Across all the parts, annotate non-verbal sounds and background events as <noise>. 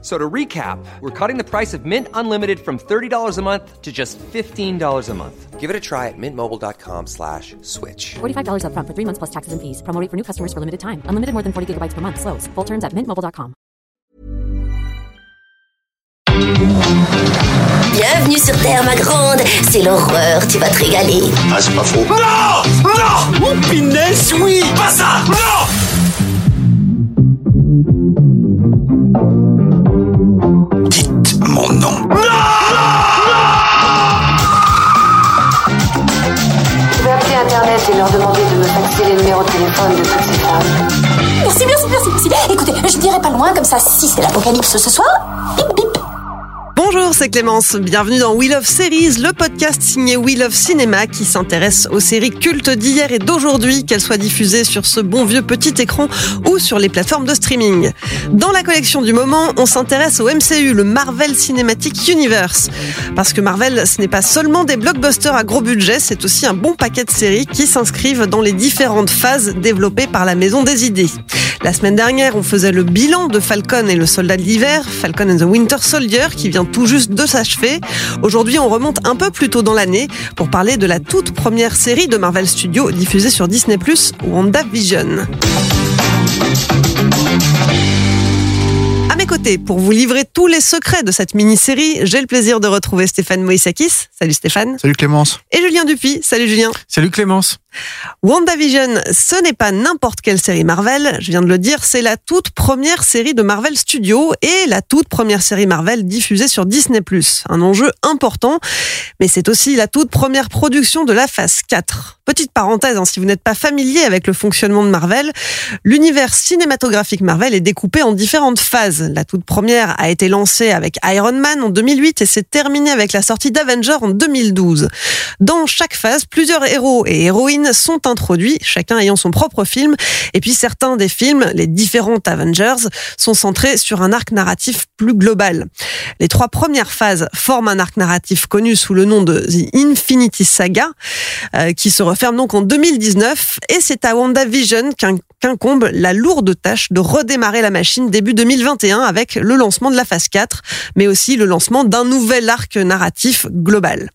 So to recap, we're cutting the price of Mint Unlimited from $30 a month to just $15 a month. Give it a try at mintmobile.com slash switch. $45 upfront for three months plus taxes and fees. Promo rate for new customers for limited time. Unlimited more than 40 gigabytes per month. Slows. Full terms at mintmobile.com. Bienvenue sur Terre, ma grande. C'est l'horreur, tu vas te régaler. Ah, c'est pas faux. Non Non Oh, punaise, oui Pas ça Non Dites mon nom. Je vais appeler Internet et leur demander de me faxer les numéros de téléphone de toutes ces femmes. Merci, merci, merci, merci. Écoutez, je dirais pas loin, comme ça, si c'est l'apocalypse ce soir, bip bip. Bonjour, c'est Clémence. Bienvenue dans We Love Series, le podcast signé We Love Cinéma qui s'intéresse aux séries cultes d'hier et d'aujourd'hui, qu'elles soient diffusées sur ce bon vieux petit écran ou sur les plateformes de streaming. Dans la collection du moment, on s'intéresse au MCU, le Marvel Cinematic Universe. Parce que Marvel, ce n'est pas seulement des blockbusters à gros budget, c'est aussi un bon paquet de séries qui s'inscrivent dans les différentes phases développées par la Maison des Idées. La semaine dernière, on faisait le bilan de Falcon et le Soldat de l'hiver, Falcon and the Winter Soldier, qui vient tout juste de s'achever. Aujourd'hui, on remonte un peu plus tôt dans l'année pour parler de la toute première série de Marvel Studios diffusée sur Disney+, WandaVision. À mes côtés, pour vous livrer tous les secrets de cette mini-série, j'ai le plaisir de retrouver Stéphane Moïsakis. Salut Stéphane. Salut Clémence. Et Julien Dupuis. Salut Julien. Salut Clémence. WandaVision, ce n'est pas n'importe quelle série Marvel, je viens de le dire, c'est la toute première série de Marvel Studios et la toute première série Marvel diffusée sur Disney+. Un enjeu important, mais c'est aussi la toute première production de la phase 4. Petite parenthèse, hein, si vous n'êtes pas familier avec le fonctionnement de Marvel, l'univers cinématographique Marvel est découpé en différentes phases. La toute première a été lancée avec Iron Man en 2008 et s'est terminée avec la sortie d'Avenger en 2012. Dans chaque phase, plusieurs héros et héroïnes sont introduits, chacun ayant son propre film. Et puis certains des films, les différents Avengers, sont centrés sur un arc narratif plus global. Les trois premières phases forment un arc narratif connu sous le nom de The Infinity Saga, euh, qui se referme donc en 2019. Et c'est à WandaVision qu'incombe la lourde tâche de redémarrer la machine début 2021 avec le lancement de la phase 4, mais aussi le lancement d'un nouvel arc narratif global.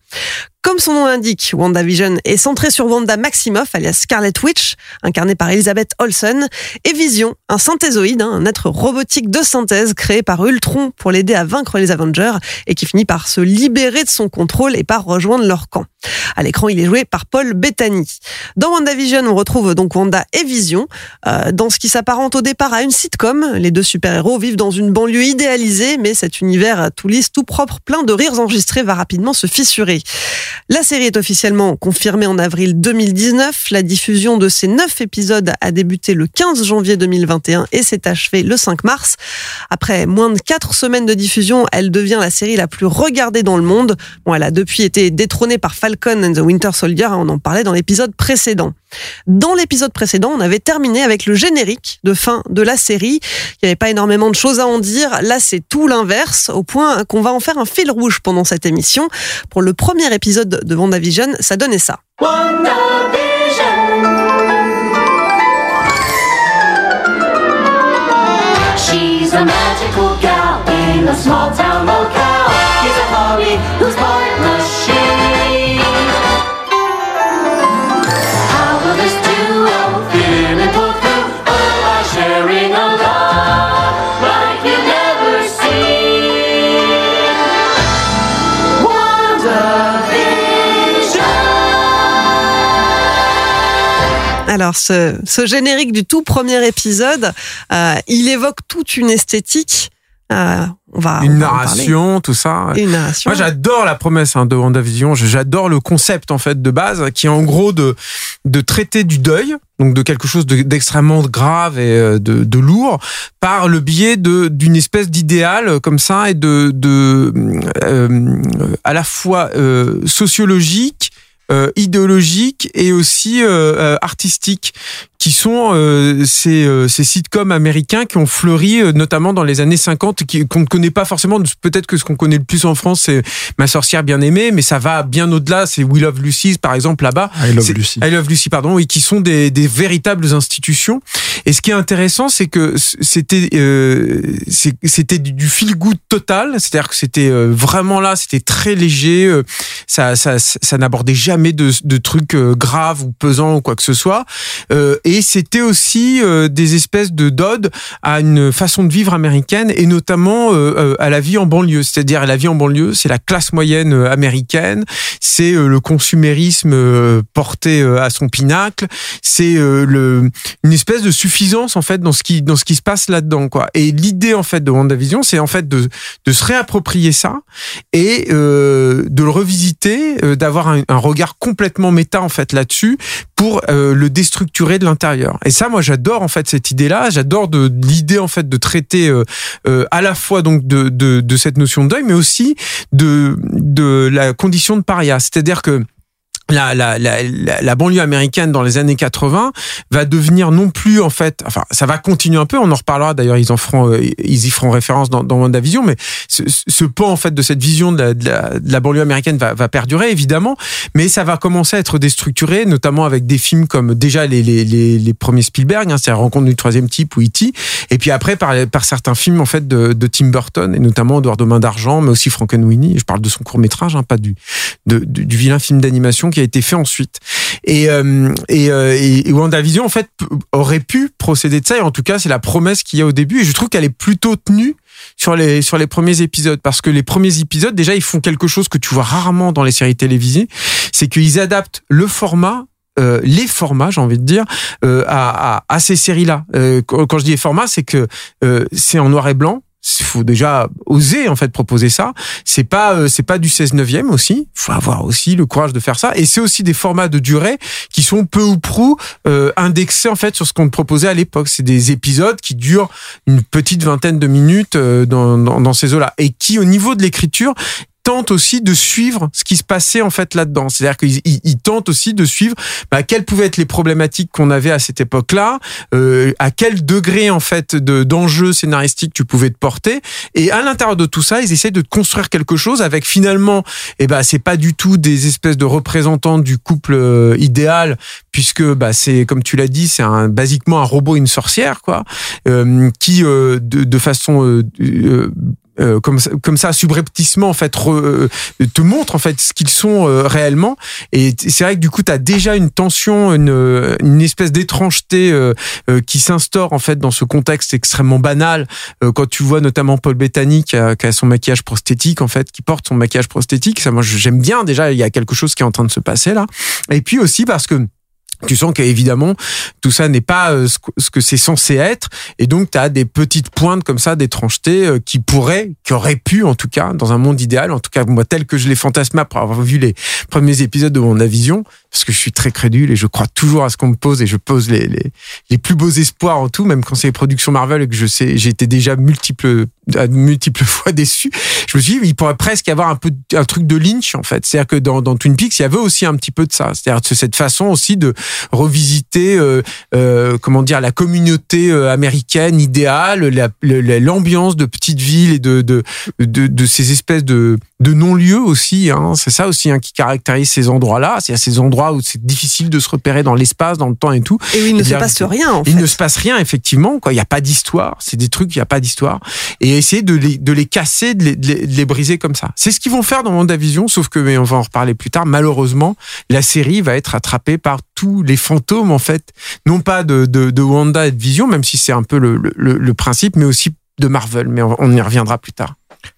Comme son nom l'indique, WandaVision est centré sur Wanda Maximoff, alias Scarlet Witch, incarnée par Elizabeth Olsen, et Vision, un synthézoïde, hein, un être robotique de synthèse créé par Ultron pour l'aider à vaincre les Avengers et qui finit par se libérer de son contrôle et par rejoindre leur camp. À l'écran, il est joué par Paul Bettany. Dans WandaVision, on retrouve donc Wanda et Vision, euh, dans ce qui s'apparente au départ à une sitcom. Les deux super-héros vivent dans une banlieue idéalisée, mais cet univers tout lisse, tout propre, plein de rires enregistrés va rapidement se fissurer. La série est officiellement confirmée en avril 2019. La diffusion de ces neuf épisodes a débuté le 15 janvier 2021 et s'est achevée le 5 mars. Après moins de quatre semaines de diffusion, elle devient la série la plus regardée dans le monde. Bon, elle a depuis été détrônée par Falcon and the Winter Soldier. On en parlait dans l'épisode précédent. Dans l'épisode précédent, on avait terminé avec le générique de fin de la série. Il n'y avait pas énormément de choses à en dire. Là, c'est tout l'inverse, au point qu'on va en faire un fil rouge pendant cette émission. Pour le premier épisode de WandaVision, ça donnait ça. Alors, ce, ce générique du tout premier épisode, euh, il évoque toute une esthétique. Euh, on va, on Une va en narration, tout ça. Une narration. Moi, j'adore la promesse hein, de WandaVision. J'adore le concept en fait de base, qui est en gros de de traiter du deuil, donc de quelque chose de- d'extrêmement grave et euh, de, de lourd, par le biais de d'une espèce d'idéal comme ça et de de euh, à la fois euh, sociologique, euh, idéologiques et aussi euh, euh, artistiques qui sont euh, ces, euh, ces sitcoms américains qui ont fleuri euh, notamment dans les années 50 qui- qu'on ne connaît pas forcément peut-être que ce qu'on connaît le plus en France c'est Ma sorcière bien aimée mais ça va bien au-delà c'est We Love Lucy par exemple là-bas I Love Lucy. I Love Lucy, pardon, et qui sont des, des véritables institutions. Et ce qui est intéressant, c'est que c'était euh, c'était du- du feel good total, c'est-à-dire que c'était euh, vraiment là, c'était très léger, euh, ça ça, ça n'abordait jamais de, de trucs euh, graves ou pesants ou quoi que ce soit. Euh, et c'était aussi euh, des espèces de d'odes à une façon de vivre américaine et notamment à la vie en banlieue. C'est-à-dire la vie en banlieue, c'est la classe moyenne américaine, c'est le consumérisme porté à son pinacle, c'est le une espèce de suffisance en fait dans ce qui dans ce qui se passe là-dedans quoi. Et l'idée en fait de WandaVision, c'est en fait de de se réapproprier ça et de le revisiter, d'avoir un regard complètement méta en fait là-dessus pour euh, le déstructurer de l'intérieur. Et ça, moi, j'adore en fait cette idée-là. J'adore de, l'idée en fait de traiter euh, euh, à la fois donc de cette notion de deuil, mais aussi de de la condition de paria. C'est-à-dire que la, la, la, la, banlieue américaine dans les années 80 va devenir non plus en fait, enfin ça va continuer un peu, on en reparlera d'ailleurs, ils en feront, euh, ils y feront référence dans, dans WandaVision, mais ce, ce pan en fait de cette vision de la, de de banlieue américaine va, va perdurer évidemment, mais ça va commencer à être déstructuré, notamment avec des films comme déjà les, les, les, premiers Spielberg, hein, c'est la rencontre du troisième type ou E.T., et puis après par, par certains films en fait de, de Tim Burton et notamment Edouard Main d'Argent, mais aussi Frankenweenie, je parle de son court métrage, hein, pas du, du, du vilain film d'animation qui a été fait ensuite. Et, euh, euh, et, et WandaVision, en fait, aurait pu procéder de ça. Et en tout cas, c'est la promesse qu'il y a au début. Et je trouve qu'elle est plutôt tenue sur les, sur les premiers épisodes. Parce que les premiers épisodes, déjà, ils font quelque chose que tu vois rarement dans les séries télévisées. C'est qu'ils adaptent le format euh, les formats, j'ai envie de dire, à, à, ces séries-là. Quand, je dis les formats, c'est que c'est en noir et blanc. Faut déjà oser en fait proposer ça. C'est pas euh, c'est pas du 16 neuvième aussi. Il faut avoir aussi le courage de faire ça. Et c'est aussi des formats de durée qui sont peu ou prou euh, indexés en fait sur ce qu'on proposait à l'époque. C'est des épisodes qui durent une petite vingtaine de minutes euh, dans, dans, dans ces eaux-là et qui au niveau de l'écriture tentent aussi de suivre ce qui se passait en fait là-dedans. C'est-à-dire qu'ils ils- tentent aussi de suivre bah, quelles pouvaient être les problématiques qu'on avait à cette époque-là, euh, à quel degré en fait de d'enjeux scénaristiques tu pouvais te porter, et à l'intérieur de tout ça, ils essayent de construire quelque chose avec finalement, eh ben c'est pas du tout des espèces de représentants du couple euh, idéal, puisque bah c'est comme tu l'as dit, c'est un basiquement un robot et une sorcière quoi, euh, qui euh, de, de façon euh, comme ça, comme ça subrepticement en fait re- euh, te montre en fait ce qu'ils sont euh, réellement. Et c'est vrai que du coup tu as déjà une tension une, euh, une espèce d'étrangeté euh, euh, qui s'instaure en fait dans ce contexte extrêmement banal quand tu vois notamment Paul Bettany qui a, qui a son maquillage prosthétique en fait qui porte son maquillage prosthétique. Ça moi j'aime bien déjà il y a quelque chose qui est en train de se passer là. Et puis aussi parce que tu sens qu'évidemment tout ça n'est pas euh, ce que- ce que c'est censé être. Et donc tu as des petites pointes comme ça d'étrangeté euh, qui pourraient qui auraient pu en tout cas dans un monde idéal en tout cas moi tel que je l'ai fantasmé après avoir vu les premiers épisodes de WandaVision parce que je suis très crédule et je crois toujours à ce qu'on me pose et je pose les, les, les plus beaux espoirs en tout même quand c'est les productions Marvel et que je sais j'ai été déjà multiples à multiples <laughs> fois déçu. Je me suis dit il pourrait presque y avoir un peu un truc de Lynch en fait. C'est à dire que dans, dans Twin Peaks il y avait aussi un petit peu de ça. C'est à dire cette façon aussi de revisiter euh, euh, comment dire la communauté euh, américaine idéale la- le- la- l'ambiance de petites villes et de, de, de ces espèces de de non-lieux aussi hein. c'est ça aussi hein, qui caractérise ces endroits là c'est à ces endroits où c'est difficile de se repérer dans l'espace dans le temps et tout. Et où il ne Et se passe rien, en il fait. ne se passe rien effectivement quoi. Il y a pas d'histoire. C'est des trucs il y a pas d'histoire. Et essayer de les de les casser de les, de les, de les briser comme ça. C'est ce qu'ils vont faire dans WandaVision sauf que mais on va en reparler plus tard. Malheureusement la série va être attrapée par tous les fantômes en fait. Non pas de de, de Wanda et de Vision même si c'est un peu le, le, le principe mais aussi de Marvel. Mais on y reviendra plus tard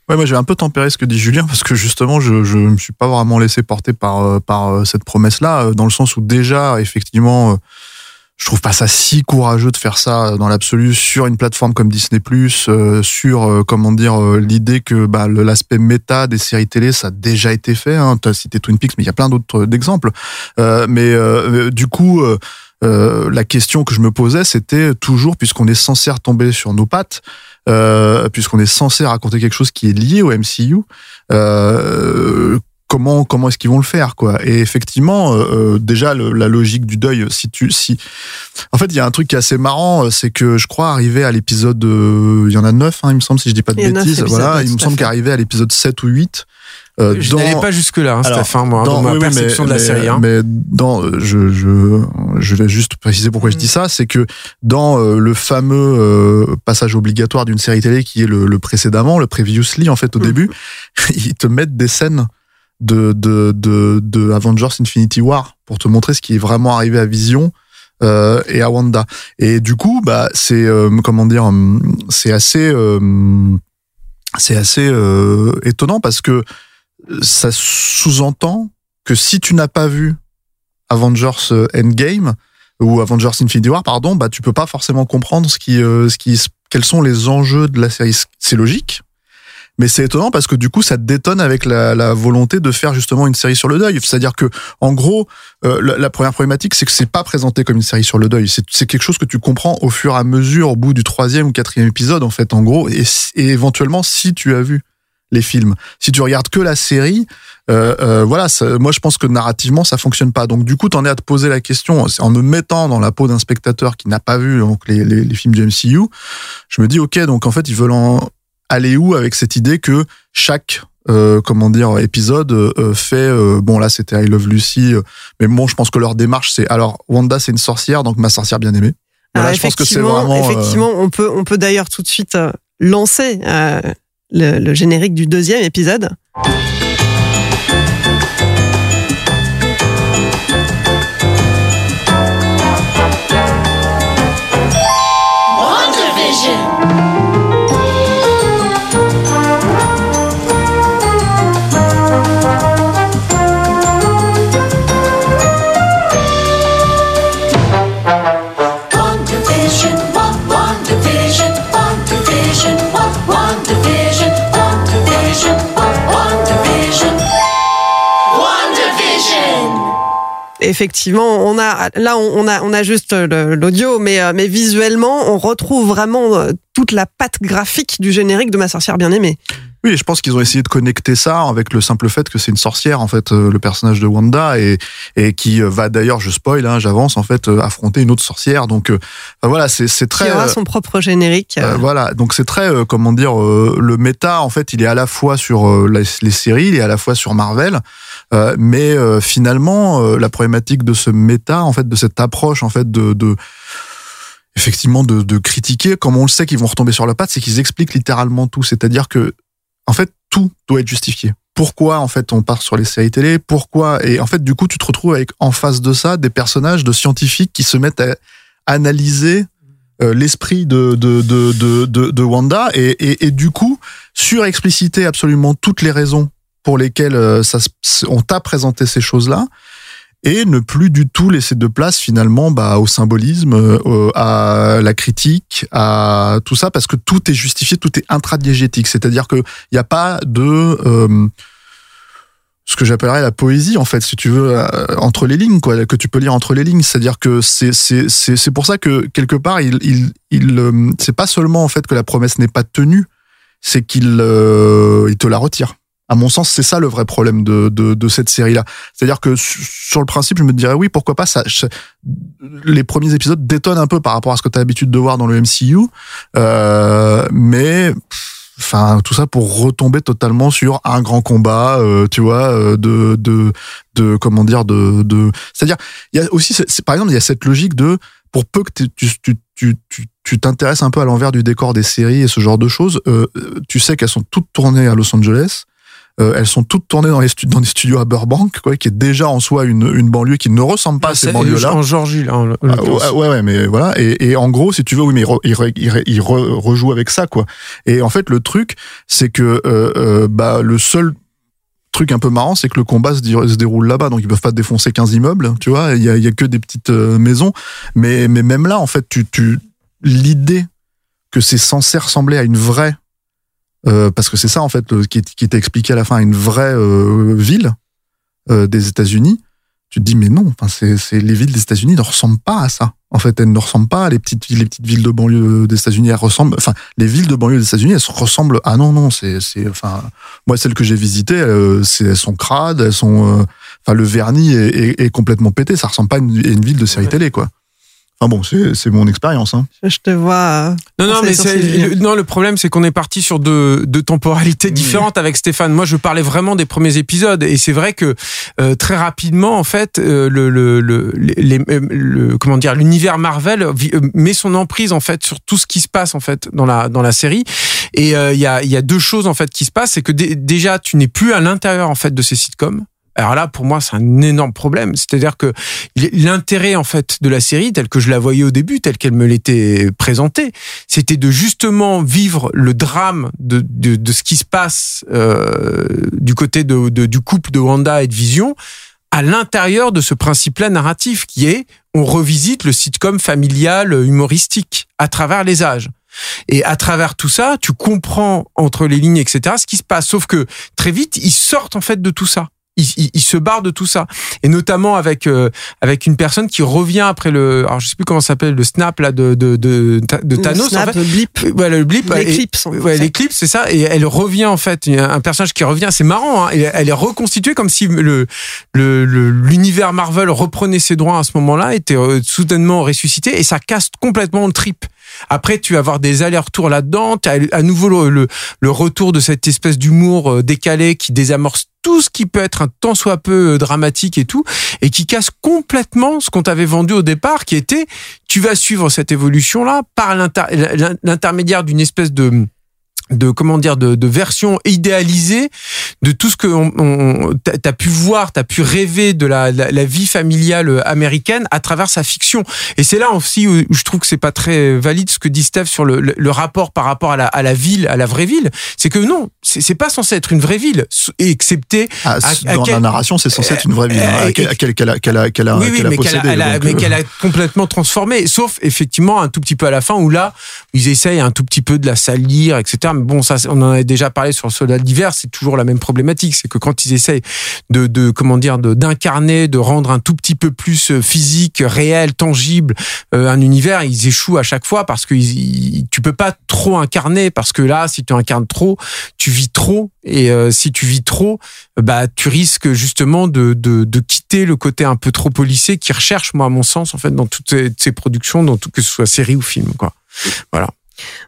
Ouais, moi j'ai un peu tempéré ce que dit Julien parce que justement je je me suis pas vraiment laissé porter par euh, par euh, cette promesse là dans le sens où déjà effectivement euh, je trouve pas ça si courageux de faire ça euh, dans l'absolu sur une plateforme comme Disney euh, sur euh, comment dire euh, l'idée que bah, l'aspect méta des séries télé ça a déjà été fait hein. tu as cité Twin Peaks mais il y a plein d'autres euh, d'exemples Euh, mais euh, du coup euh, euh, la question que je me posais c'était toujours puisqu'on est censé retomber sur nos pattes euh, puisqu'on est censé raconter quelque chose qui est lié au MCU, euh, comment comment est-ce qu'ils vont le faire quoi? Et effectivement euh, euh, déjà le- la logique du deuil si tu si en fait il y a un truc qui est assez marrant euh, c'est que je crois arrivé à l'épisode il y en a neuf hein, il me semble si je dis pas de bêtises voilà il me semble fait. qu'arrivé à l'épisode 7 ou 8 euh, Je dans- n'allais pas jusque-là, hein, alors, Stéphane, moi, dans, ma oui, perception mais- de la mais- série. hein. Mais dans, euh, je, je, je vais juste préciser pourquoi je dis ça, c'est que dans euh, le fameux euh, passage obligatoire d'une série télé qui est le, le précédemment, le previously en fait au Mhm. début, <laughs> ils te mettent des scènes de, de, de, de Avengers Infinity War pour te montrer ce qui est vraiment arrivé à Vision. euh, et à Wanda et du coup bah c'est euh, comment dire hum, c'est assez euh, c'est assez euh, étonnant parce que ça sous-entend que si tu n'as pas vu Avengers euh, Endgame ou Avengers Infinity War, pardon, bah tu peux pas forcément comprendre ce qui, euh, ce qui, quels sont les enjeux de la série. C'est logique, mais c'est étonnant parce que du coup ça détonne avec la, volonté de faire justement une série sur le deuil. C'est-à-dire que en gros, euh, la, première problématique c'est que c'est pas présenté comme une série sur le deuil. C'est quelque chose que tu comprends au fur et à mesure, au bout du troisième ou quatrième épisode en fait, en gros, et éventuellement si tu as vu les films. Si tu regardes que la série, euh, euh, voilà, ça- moi je pense que narrativement ça fonctionne pas. Donc du coup, t'en es à te poser la question en me mettant dans la peau d'un spectateur qui n'a pas vu donc les, les, les films du MCU. Je me dis ok, donc en fait ils veulent en aller où avec cette idée que chaque euh, comment dire épisode fait bon là c'était I Love Lucy, mais bon je pense que leur démarche c'est alors Wanda c'est une sorcière donc ma sorcière bien aimée. Voilà, Alors, je pense que c'est effectivement, vraiment effectivement, on peut, on peut d'ailleurs tout de suite lancer le, générique du deuxième épisode. Effectivement, on a là, on on a, on a juste l'audio, mais, euh, mais visuellement, on retrouve vraiment euh, toute la patte graphique du générique de ma sorcière bien aimée. Oui, et je pense qu'ils ont essayé de connecter ça avec le simple fait que c'est une sorcière, en fait, euh, le personnage de Wanda, et, et qui va d'ailleurs, je spoil, hein, j'avance, en fait, affronter une autre sorcière. Donc, euh, voilà, c'est c'est Qui très. aura son propre générique. euh, voilà, donc c'est très, euh, comment dire, le méta, en fait, il est à la fois sur les, les séries, il est à la fois sur Marvel, euh, mais euh, finalement, euh, la problématique de ce méta, en fait, de cette approche, en fait, de, de effectivement, de, de critiquer, comme on le sait qu'ils vont retomber sur la patte, c'est qu'ils expliquent littéralement tout. C'est-à-dire que, en fait, tout doit être justifié. Pourquoi, en fait, on part sur les séries télé? Pourquoi? Et en fait, du coup, tu te retrouves avec, en face de ça, des personnages de scientifiques qui se mettent à analyser euh, l'esprit de, de, de, de, de, Wanda et, et, et du coup, surexpliciter absolument toutes les raisons pour lesquelles euh, ça, on t'a présenté ces choses-là et ne plus du tout laisser de place finalement bah, au symbolisme, euh, à la critique, à tout ça, parce que tout est justifié, tout est intradiégétique. C'est-à-dire qu'il n'y a pas de... euh, ce que j'appellerais la poésie en fait si tu veux entre les lignes quoi que tu peux lire entre les lignes c'est-à-dire que c'est c'est c'est pour ça que quelque part il il c'est pas seulement en fait que la promesse n'est pas tenue c'est qu'il il te la retire à mon sens, c'est ça le vrai problème de, de, de cette série-là. C'est-à-dire que su- sur le principe, je me dirais oui, pourquoi pas ça. les premiers épisodes détonnent un peu par rapport à ce que tu as l'habitude de voir dans le MCU, euh, mais enfin tout ça pour retomber totalement sur un grand combat, euh, tu vois, euh, de de de comment dire de de. C'est-à-dire, il y a aussi, par exemple, il y a cette logique de pour peu que tu tu tu tu- tu t'intéresses un peu à l'envers du décor des séries et ce genre de choses, euh, tu sais qu'elles sont toutes tournées à Los Angeles. Euh, elles sont toutes tournées dans, les dans des studios à Burbank, quoi, qui est déjà en soi une, une banlieue qui ne ressemble pas à ces C'est- banlieues-là. En Georgie, là. en- en Ah, ouais, ouais, mais voilà. Et, et en gros, si tu veux, oui, mais il, re- re- il, re- il re- rejoue avec ça, quoi. Et en fait, le truc, c'est que euh, euh, bah le seul truc un peu marrant, c'est que le combat se, se déroule là-bas, donc ils peuvent pas défoncer 15 immeubles, tu vois. Il y a, y a que des petites euh, maisons, mais mais même là, en fait, tu, tu l'idée que c'est censé ressembler à une vraie euh, parce que c'est ça en fait le- qui, qui était expliqué à la fin, une vraie euh, ville euh, des États-Unis. tu te dis mais non, enfin c'est les villes des États-Unis ne ressemblent pas à ça. En fait, elles ne ressemblent pas à les petites les petites villes de banlieue des États-Unis. Elles ressemblent, enfin les villes de banlieue des États-Unis, elles se ressemblent. Ah non non, c'est c'est enfin moi celles que j'ai visitées, euh, elles sont crades, elles sont, euh, enfin le vernis est, est, est complètement pété. Ça ressemble pas à une, à une ville de série télé quoi. Enfin bon, c'est c'est mon expérience. Hein. Je te vois. euh, Non, non, mais le, non, le problème, c'est qu'on est parti sur deux, deux temporalités différentes avec Stéphane. Moi, je parlais vraiment des premiers épisodes, et c'est vrai que euh, très rapidement, en fait, euh, le, le, le, les- le- comment dire, l'univers Marvel euh, met son emprise en fait sur tout ce qui se passe en fait dans la dans la série. Et euh, il y a il y a deux choses en fait qui se passent, c'est que dé- déjà, tu n'es plus à l'intérieur en fait de ces sitcoms. Alors là, pour moi, c'est un énorme problème. C'est-à-dire que l'intérêt en fait de la série, telle que je la voyais au début, telle qu'elle me l'était présentée, c'était de justement vivre le drame de, de, de ce qui se passe euh, du côté de, de- du couple de Wanda et de Vision à l'intérieur de ce principe-là narratif qui est on revisite le sitcom familial humoristique à travers les âges. Et à travers tout ça, tu comprends entre les lignes, etc., ce qui se passe. Sauf que très vite, ils sortent en fait de tout ça. Ils, ils- ils se barrent de tout ça. Et notamment avec euh, avec une personne qui revient après le, alors je sais plus comment ça s'appelle, le snap là de de de, de Le Thanos. snap, en fait. le blip. Ouais, le blip. L'éclipse, Ouais, l'éclipse, c'est ça. Et elle revient en fait, un personnage qui revient. C'est marrant. Hein, elle, est reconstituée comme si le le- le- l'univers Marvel reprenait ses droits à ce moment-là, était euh, soudainement ressuscité et ça casse complètement le trip. Après, tu vas avoir des allers-retours là-dedans. Tu as à nouveau le, le, retour de cette espèce d'humour euh, décalé qui désamorce tout ce qui peut être un tant soit peu euh, dramatique et tout, et qui casse complètement ce qu'on t'avait vendu au départ, qui était tu vas suivre cette évolution-là par l'inter- l'intermédiaire d'une espèce de de comment dire de, de version idéalisée de tout ce que on, on, t'as pu voir, t'as pu rêver de la, la, la vie familiale américaine à travers sa fiction. Et c'est là aussi où je trouve que c'est pas très valide ce que dit Steph sur le, le, le rapport par rapport à la, à la ville, à la vraie ville. C'est que non, c'est c'est pas censé être une vraie ville, excepté Ah, à- à dans quel- la narration, c'est censé être une vraie ville hein, euh, à quelle- à quelle- qu'elle a, qu'elle a, qu'elle a, oui, oui, qu'elle a mais qu'elle a, donc, euh, qu'elle a complètement transformé. Sauf effectivement un tout petit peu à la fin où là, ils essayent un tout petit peu de la salir, etc. Bon, ça, on en avait déjà parlé sur le soldat d'hiver. C'est toujours la même problématique, c'est que quand ils essayent de, de comment dire, d'incarner, de rendre un tout petit peu plus euh, physique, réel, tangible euh, un univers, ils échouent à chaque fois parce que tu peux pas trop incarner parce que là, si tu incarnes trop, tu vis trop et euh, si tu vis trop, bah tu risques justement de, de, de quitter le côté un peu trop policé qui recherche, moi à mon sens, en fait, dans toutes ces, ces productions, dans tout, que ce soit série ou film, quoi. Voilà.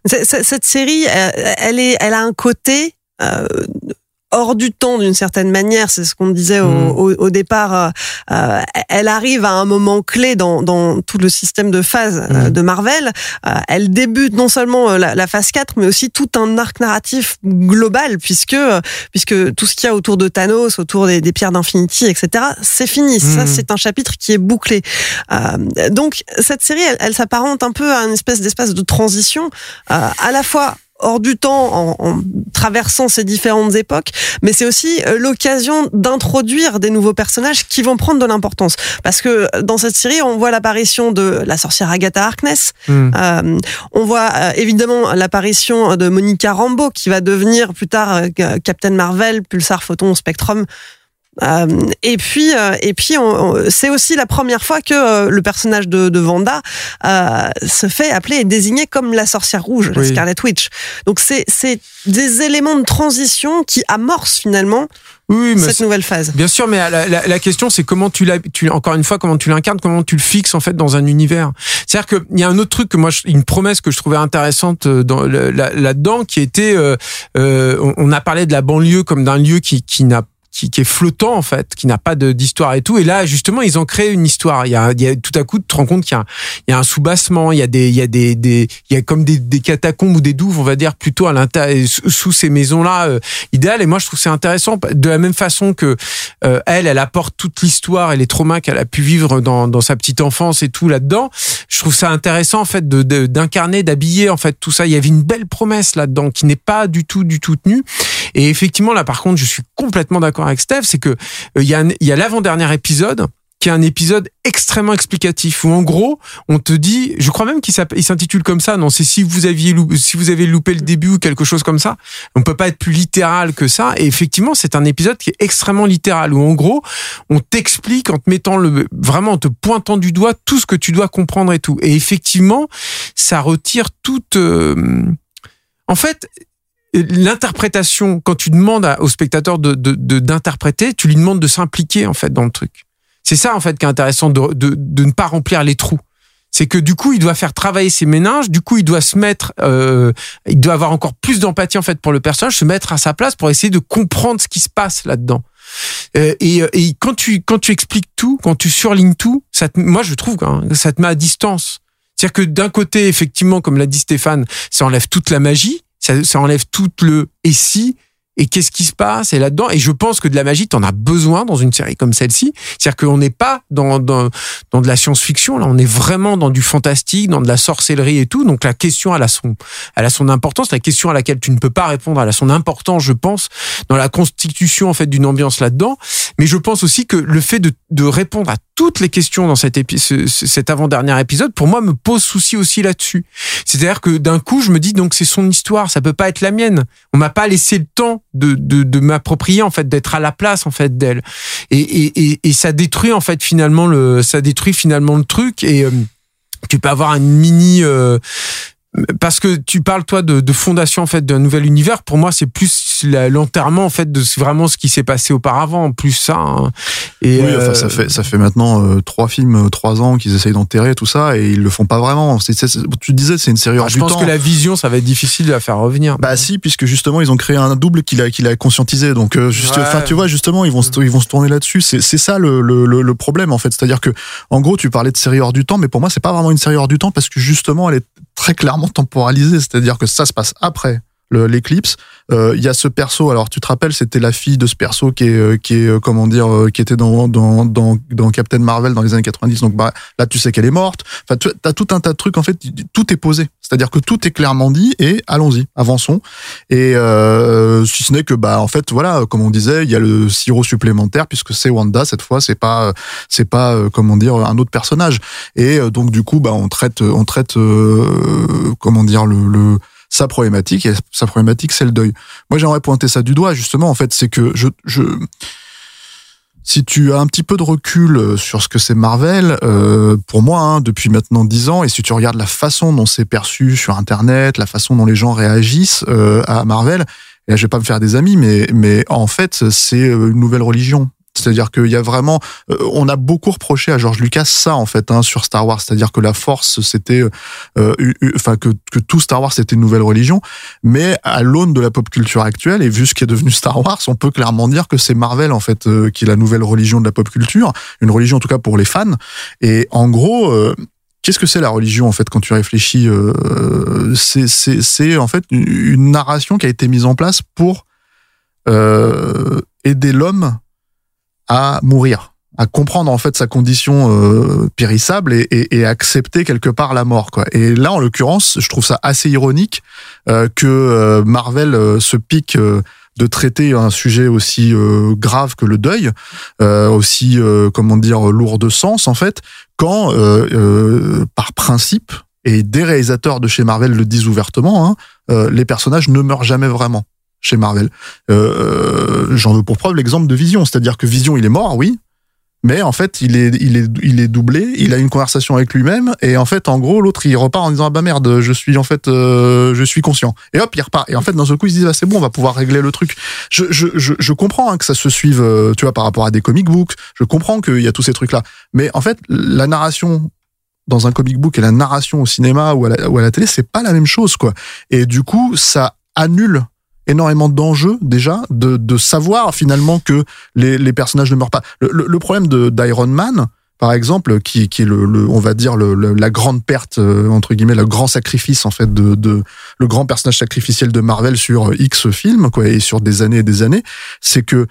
Cette série, elle, est, elle a un côté euh, hors du temps d'une certaine manière. C'est ce qu'on disait au, Mm. au, au départ. euh, euh, elle arrive à un moment clé dans, dans tout le système de phase euh, Mm. de Marvel. Euh, elle débute non seulement euh, la, la phase 4, mais aussi tout un arc narratif global, puisque puisque tout ce qu'il y a autour de Thanos, autour des, des pierres d'Infinity, etc., c'est fini. Ça, Mm. c'est un chapitre qui est bouclé. Euh, donc cette série, elle, elle s'apparente un peu à une espèce d'espace de transition, euh, à la fois hors du temps en, en traversant ces différentes époques, mais c'est aussi euh, l'occasion d'introduire des nouveaux personnages qui vont prendre de l'importance. Parce que euh, dans cette série, on voit l'apparition de la sorcière Agatha Harkness, Mm. euh, on voit euh, évidemment l'apparition de Monica Rambeau qui va devenir plus tard euh, Captain Marvel, Pulsar, Photon, Spectrum. Euh, et puis, euh, et puis, on- on- c'est aussi la première fois que euh, le personnage de, de Wanda euh, se fait appeler et désigner comme la sorcière rouge, la. Scarlet Witch. Donc, c'est c'est des éléments de transition qui amorcent finalement Oui, mais cette nouvelle phase. Bien sûr, mais la, la, la question c'est comment tu l'as, tu, encore une fois, comment tu l'incarnes, comment tu le fixes en fait dans un univers. C'est-à-dire qu'il y a un autre truc que moi, une promesse que je trouvais intéressante dans là- là-dedans, qui était, euh, euh, on, on a parlé de la banlieue comme d'un lieu qui, qui n'a qui, qui est flottant en fait, qui n'a pas d'histoire et tout. Et là, justement, ils ont créé une histoire. Il y a, il y a tout à coup, tu te rends compte qu'il y y a un soubassement, il y a des, il y a des, des il y a comme des, des catacombes ou des douves, on va dire plutôt à l'intérieur, sous ces maisons-là euh, idéales. Et moi, je trouve c'est intéressant de la même façon que euh, elle, elle apporte toute l'histoire et les traumas qu'elle a pu vivre dans, dans sa petite enfance et tout là-dedans. Je trouve ça intéressant en fait de- d'incarner, d'habiller en fait tout ça. Il y avait une belle promesse là-dedans qui n'est pas du tout, du tout tenue. Et effectivement, là, par contre, je suis complètement d'accord avec Steph, c'est que euh, il y a, a l'avant-dernier épisode qui est un épisode extrêmement explicatif où en gros on te dit je crois même qu'il s'intitule comme ça non c'est si vous aviez si vous avez loupé le début ou quelque chose comme ça on peut pas être plus littéral que ça. Et effectivement c'est un épisode qui est extrêmement littéral où en gros on t'explique en te mettant le vraiment en te pointant du doigt tout ce que tu dois comprendre et tout. Et effectivement ça retire toute euh, en fait l'interprétation quand tu demandes au spectateur de- d'interpréter tu lui demandes de s'impliquer en fait dans le truc c'est ça en fait qui est intéressant de, de, de ne pas remplir les trous. C'est que du coup, il doit faire travailler ses méninges. Du coup, il doit se mettre, euh, il doit avoir encore plus d'empathie en fait pour le personnage, se mettre à sa place pour essayer de comprendre ce qui se passe là-dedans. Euh, et, euh, et quand tu quand tu expliques tout, quand tu surlignes tout, ça te, moi je trouve hein, ça te met à distance. C'est-à-dire que d'un côté, effectivement, comme l'a dit Stéphane, ça enlève toute la magie, ça, ça enlève tout le et si et qu'est-ce qui se passe et là-dedans. Et je pense que de la magie, t'en as besoin dans une série comme celle-ci. C'est-à-dire qu'on n'est pas dans, dans, dans de la science-fiction, là, on est vraiment dans du fantastique, dans de la sorcellerie et tout. Donc la question, elle a son, elle a son importance. La question à laquelle tu ne peux pas répondre, elle a son importance, je pense, dans la constitution en fait d'une ambiance là-dedans. Mais je pense aussi que le fait de, de répondre à toutes les questions dans cet, épi- ce- ce- cet avant-dernier épisode, pour moi, me pose souci aussi là-dessus. C'est-à-dire que d'un coup, je me dis donc c'est son histoire, ça peut pas être la mienne. On m'a pas laissé le temps de, de, de m'approprier en fait, d'être à la place en fait d'elle. Et, et, et, et ça détruit en fait finalement le, ça détruit finalement le truc. Et euh, tu peux avoir une mini euh, parce que tu parles toi de, de fondation en fait d'un nouvel univers. Pour moi, c'est plus l'enterrement en fait de vraiment ce qui s'est passé auparavant, plus ça. hein. Et oui, enfin, euh, ça fait ça fait maintenant euh, trois films, euh, trois ans qu'ils essayent d'enterrer tout ça et ils le font pas vraiment. Tu disais c'est une série hors ah, je du pense temps. que la vision, ça va être difficile de la faire revenir. Bah si, puisque justement ils ont créé un double qu'il a qu'il a conscientisé. Donc euh, juste, Ouais. enfin tu vois justement ils vont se, ils vont se tourner là-dessus. C'est c'est ça le, le, le, le problème en fait. C'est-à-dire que en gros tu parlais de série hors du temps, mais pour moi c'est pas vraiment une série hors du temps parce que justement elle est très clairement temporalisée. C'est-à-dire que ça se passe après l'éclipse. Euh, Il y a ce perso. Alors tu te rappelles, c'était la fille de ce perso qui est euh, qui est euh, comment dire qui était dans dans dans dans Captain Marvel dans les années 90. Donc bah là tu sais qu'elle est morte. Enfin tu as tout un tas de trucs en fait. Tout est posé. C'est-à-dire que tout est clairement dit et allons-y, avançons. Et euh, si ce n'est que bah en fait voilà comme on disait il y a le sirop supplémentaire puisque c'est Wanda cette fois c'est pas c'est pas comment dire un autre personnage et donc du coup bah on traite on traite euh, comment dire le, le sa problématique et sa problématique c'est le deuil. Moi j'aimerais pointer ça du doigt justement en fait c'est que je je si tu as un petit peu de recul euh, sur ce que c'est Marvel, euh, pour moi, hein, depuis maintenant dix ans, et si tu regardes la façon dont c'est perçu sur Internet, la façon dont les gens réagissent euh, à Marvel, et là, je vais pas me faire des amis, mais, mais en fait, c'est euh, une nouvelle religion. C'est-à-dire qu'il y a vraiment, euh, on a beaucoup reproché à George Lucas ça en fait hein, sur Star Wars, c'est-à-dire que la Force c'était, euh, enfin que, que tout Star Wars c'était une nouvelle religion, mais à l'aune de la pop culture actuelle et vu ce qui est devenu Star Wars, on peut clairement dire que c'est Marvel en fait euh, qui est la nouvelle religion de la pop culture, une religion en tout cas pour les fans. Et en gros, qu'est-ce que c'est la religion en fait quand tu réfléchis C'est en fait une, narration qui a été mise en place pour aider l'homme à mourir à comprendre en fait sa condition euh, périssable et, et, et accepter quelque part la mort quoi. Et là en l'occurrence, je trouve ça assez ironique euh, que euh, Marvel euh, se pique euh, de traiter un sujet aussi euh, grave que le deuil, euh, aussi euh, comment dire lourd de sens en fait, quand par principe et des réalisateurs de chez Marvel le disent ouvertement, hein, les personnages ne meurent jamais vraiment chez Marvel. Euh, J'en veux pour preuve l'exemple de Vision, c'est-à-dire que Vision il est mort, oui, mais en fait il est il est il est doublé, il a une conversation avec lui-même et en fait en gros l'autre il repart en disant ah bah merde je suis en fait euh, je suis conscient et hop il repart et en fait d'un seul coup il se dit ah, c'est bon on va pouvoir régler le truc. Je je je, je comprends hein, que ça se suive euh, tu vois par rapport à des comic books, je comprends qu'il y a tous ces trucs là, mais en fait la narration dans un comic book et la narration au cinéma ou à la, ou à la télé, c'est pas la même chose, quoi. Et du coup, ça annule énormément d'enjeux déjà de, de savoir finalement que les, les personnages ne meurent pas. Le, le, le problème d'Iron Man, par exemple, qui, qui est le, le on va dire le, le- la grande perte euh, entre guillemets, le grand sacrifice en fait de, de le grand personnage sacrificiel de Marvel sur X films quoi et sur des années et des années, c'est que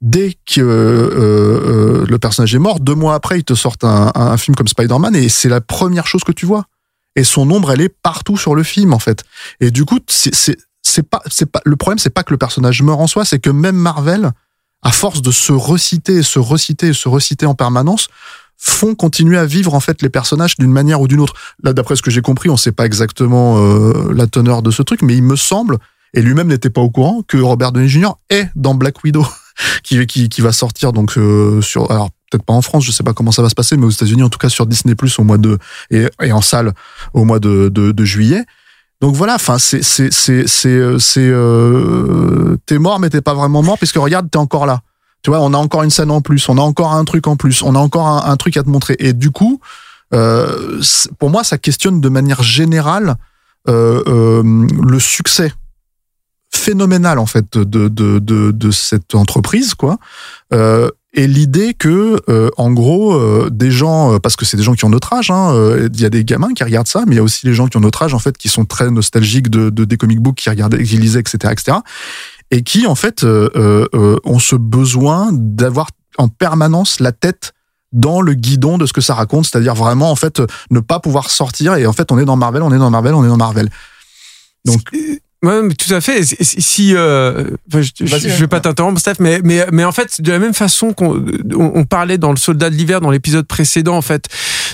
dès que euh, euh, le personnage est mort, deux mois après, ils te sortent un, un film comme Spider-Man et c'est la première chose que tu vois. Et son ombre, elle est partout sur le film, en fait. Et du coup, c'est c'est pas c'est pas le problème, c'est pas que le personnage meurt en soi, c'est que même Marvel à force de se reciter, et se reciter, et se reciter en permanence, font continuer à vivre en fait les personnages d'une manière ou d'une autre. Là, d'après ce que j'ai compris, on sait pas exactement euh, la teneur de ce truc, mais il me semble, et lui-même n'était pas au courant, que Robert Downey Jr. est dans Black Widow, <laughs> qui, qui, qui va sortir donc euh, sur, alors peut-être pas en France, je sais pas comment ça va se passer, mais aux États-Unis, en tout cas sur Disney Plus au mois de et, et en salle au mois de, de, de juillet. Donc voilà, enfin c'est c'est c'est c'est euh, c'est euh, t'es mort mais t'es pas vraiment mort puisque regarde t'es encore là. Tu vois, on a encore une scène en plus, on a encore un truc en plus, on a encore un, truc à te montrer. Et du coup, euh, pour moi, ça questionne de manière générale euh, le succès phénoménal en fait de de de, cette entreprise quoi. Et l'idée que, euh, en gros, euh, des gens, euh, parce que c'est des gens qui ont notre âge, hein, euh, il y a des gamins qui regardent ça, mais il y a aussi les gens qui ont notre âge, en fait, qui sont très nostalgiques de, de des comic books, qui regardaient, qui lisaient, etc., etc., et qui, en fait, euh, euh, ont ce besoin d'avoir en permanence la tête dans le guidon de ce que ça raconte, c'est-à-dire vraiment, en fait, ne pas pouvoir sortir, et en fait, on est dans Marvel, on est dans Marvel, on est dans Marvel. Donc, Mais tout à fait. Si- euh, enfin, je, je, je vais pas t'interrompre, Steph, mais mais mais en fait, de la même façon qu'on on, on parlait dans le Soldat de l'hiver dans l'épisode précédent, en fait,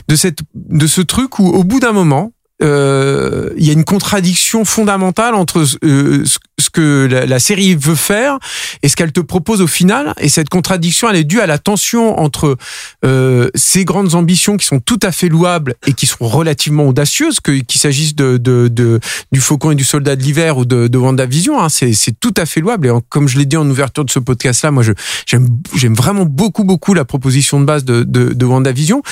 de cette de ce truc où au bout d'un moment, euh, il y a une contradiction fondamentale entre euh, ce, ce que la, série veut faire et ce qu'elle te propose au final. Et cette contradiction, elle est due à la tension entre euh, ces grandes ambitions qui sont tout à fait louables et qui sont relativement audacieuses, que- qu'il s'agisse de, de, de, du Faucon et du Soldat de l'hiver ou de, de WandaVision, hein, c'est c'est tout à fait louable. Et comme je l'ai dit en ouverture de ce podcast-là, moi, je j'aime j'aime vraiment beaucoup, beaucoup la proposition de base de, de, de WandaVision.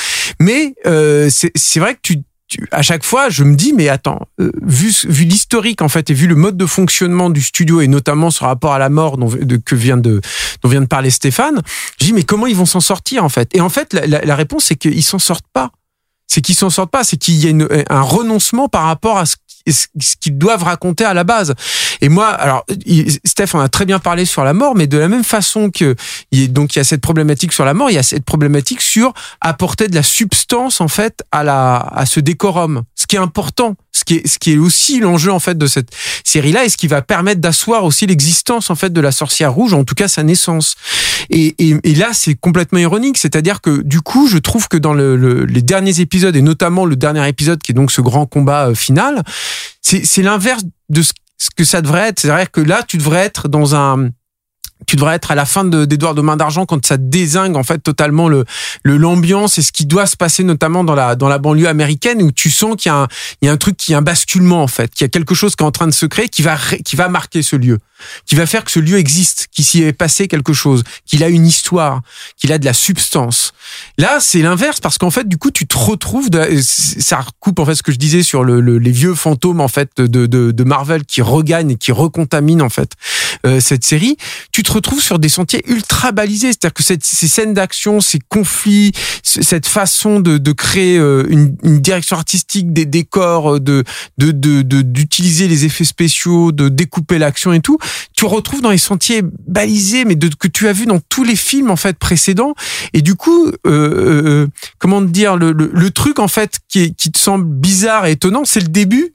Mais euh, c'est c'est vrai que tu- à chaque fois, je me dis, mais attends, euh, vu, l'historique en fait et vu le mode de fonctionnement du studio et notamment ce rapport à la mort dont, que vient de, parler Stéphane, je dis, mais comment ils vont s'en sortir en fait? Et en fait, la, réponse c'est qu'ils s'en sortent pas. C'est qu'ils s'en sortent pas, c'est qu'il y a un renoncement par rapport à ce ce qu'ils doivent raconter à la base. Et moi, alors, Steph en a très bien parlé sur la mort, mais de la même façon que donc il y a cette problématique sur la mort, il y a cette problématique sur apporter de la substance en fait à la à ce décorum. Ce qui est important, ce qui est ce qui est aussi l'enjeu en fait de cette série là et ce qui va permettre d'asseoir aussi l'existence en fait de la sorcière rouge, en tout cas sa naissance. Et, et, et là, c'est complètement ironique, c'est-à-dire que du coup, je trouve que dans le, le- les derniers épisodes et notamment le dernier épisode qui est donc ce grand combat euh, final, c'est l'inverse de ce que ça devrait être. C'est-à-dire que là, tu devrais être dans un tu devrais être à la fin de- d'Edouard de Main d'Argent quand ça désingue en fait totalement le l'ambiance et ce qui doit se passer notamment dans la dans la banlieue américaine où tu sens qu'il y a un il y a un truc qui est un basculement en fait, qu'il y a quelque chose qui est en train de se créer qui va qui va marquer ce lieu, qui va faire que ce lieu existe, qu'il s'y est passé quelque chose, qu'il a une histoire, qu'il a de la substance. Là, c'est l'inverse parce qu'en fait, du coup, tu te retrouves. Ça recoupe en fait ce que je disais sur le, le- les vieux fantômes en fait de, de, de Marvel qui regagnent et qui recontaminent en fait euh, cette série. Tu retrouves sur des sentiers ultra balisés, c'est-à-dire que ces scènes d'action, ces conflits, ce- cette façon de, créer euh, une, direction artistique des décors, euh, de d'utiliser les effets spéciaux, de découper l'action et tout, tu retrouves dans les sentiers balisés, mais que tu as vu dans tous les films en fait précédents. Et du coup, euh, euh, comment te dire, le, truc en fait qui, qui te semble bizarre et étonnant, c'est le début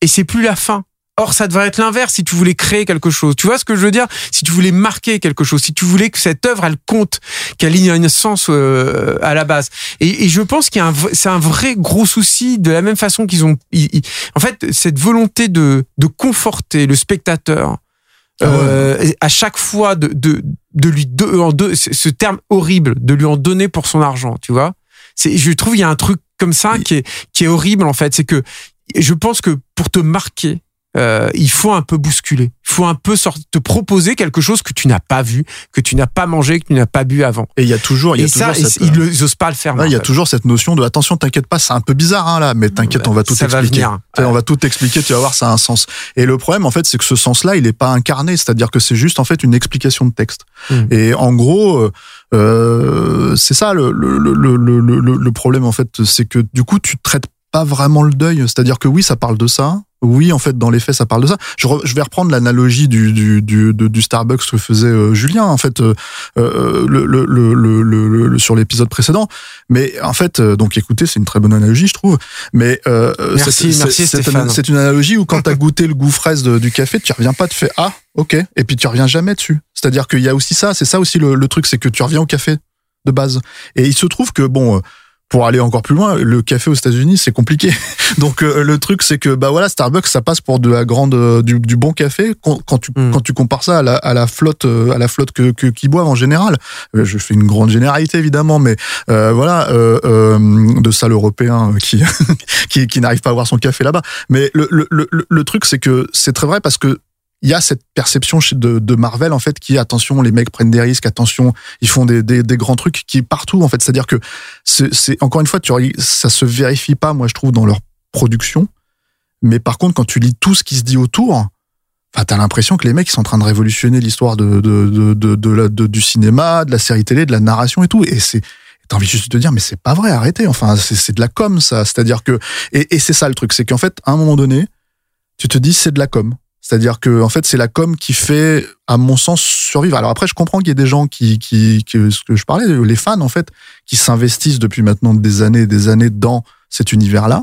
et c'est plus la fin. Or, ça devrait être l'inverse si tu voulais créer quelque chose. Tu vois ce que je veux dire? Si tu voulais marquer quelque chose, si tu voulais que cette œuvre, elle compte, qu'elle ait un sens euh, à la base. Et, et je pense qu'il y a un, c'est un vrai gros souci de la même façon qu'ils ont. ils- ils- en fait, cette volonté de, de conforter le spectateur. euh, à chaque fois de, de, de lui de, en deux, ce ce terme horrible de lui en donner pour son argent tu vois? C'est je trouve il y a un truc comme ça qui est qui est horrible en fait c'est que je pense que pour te marquer euh, il faut un peu bousculer. Il faut un peu te proposer quelque chose que tu n'as pas vu, que tu n'as pas mangé, que tu n'as pas bu avant. Et il y a toujours, il y a ça, toujours cette, ils le- ils osent pas le faire. Ouais, il y a toujours cette notion de attention, t'inquiète pas, c'est un peu bizarre hein, là, mais t'inquiète, on va tout ça va expliquer. venir. Tu sais, On va tout expliquer, tu vas voir, ça a un sens. Et le problème, en fait, c'est que ce sens-là, il est pas incarné, c'est-à-dire que c'est juste en fait une explication de texte. Mm. Et en gros, euh, euh, c'est ça le, le, le, le- le problème en fait, c'est que du coup, tu traites pas vraiment le deuil. C'est-à-dire que oui, ça parle de ça. Oui, en fait, dans les faits, ça parle de ça. Je, re- je vais reprendre l'analogie du, du, du, du Starbucks que faisait euh, Julien, en fait, euh, euh, le, le, le, le, le- le- sur l'épisode précédent. Mais en fait, euh, donc écoutez, c'est une très bonne analogie, je trouve. Mais euh, Merci, c'est- merci, c'est- Stéphane. une- c'est une analogie où quand t'as goûté le goût fraise de- du café, tu reviens pas, tu fais ah, ok, et puis tu reviens jamais dessus. C'est-à-dire qu'il y a aussi ça, c'est ça aussi le, le truc, c'est que tu reviens au café de base. Et il se trouve que bon, euh, pour aller encore plus loin, le café aux États-Unis c'est compliqué. <laughs> Donc euh, le truc c'est que bah voilà, Starbucks ça passe pour de la grande, euh, du, du bon café quand, quand tu Mm. quand tu compares ça à la, à la flotte euh, à la flotte que que- qu'ils boivent en général. Euh, Je fais une grande généralité évidemment, mais euh, voilà euh, euh, de sales européens qui <laughs> qui, qui n'arrivent pas à boire son café là-bas. Mais le, le, le, le truc, c'est que c'est très vrai parce que il y a cette perception de, Marvel en fait qui attention les mecs prennent des risques attention ils font des, des, grands trucs qui partout en fait c'est à dire que c'est encore une fois tu ça se vérifie pas moi je trouve dans leur production mais par contre quand tu lis tout ce qui se dit autour enfin t'as l'impression que les mecs ils sont en train de révolutionner l'histoire de, de, de, de, du cinéma de la série télé de la narration et tout et c'est T'as envie juste de te dire, mais c'est pas vrai, arrêtez. Enfin, c'est de la com, ça. C'est-à-dire que, et, et c'est ça le truc, c'est qu'en fait, à un moment donné, tu te dis, c'est de la com. C'est-à-dire que, en fait, c'est la com qui fait, à mon sens, survivre. Alors après, je comprends qu'il y ait des gens qui, qui, qui- ce que je parlais, les fans, en fait, qui s'investissent depuis maintenant des années et des années dans cet univers-là.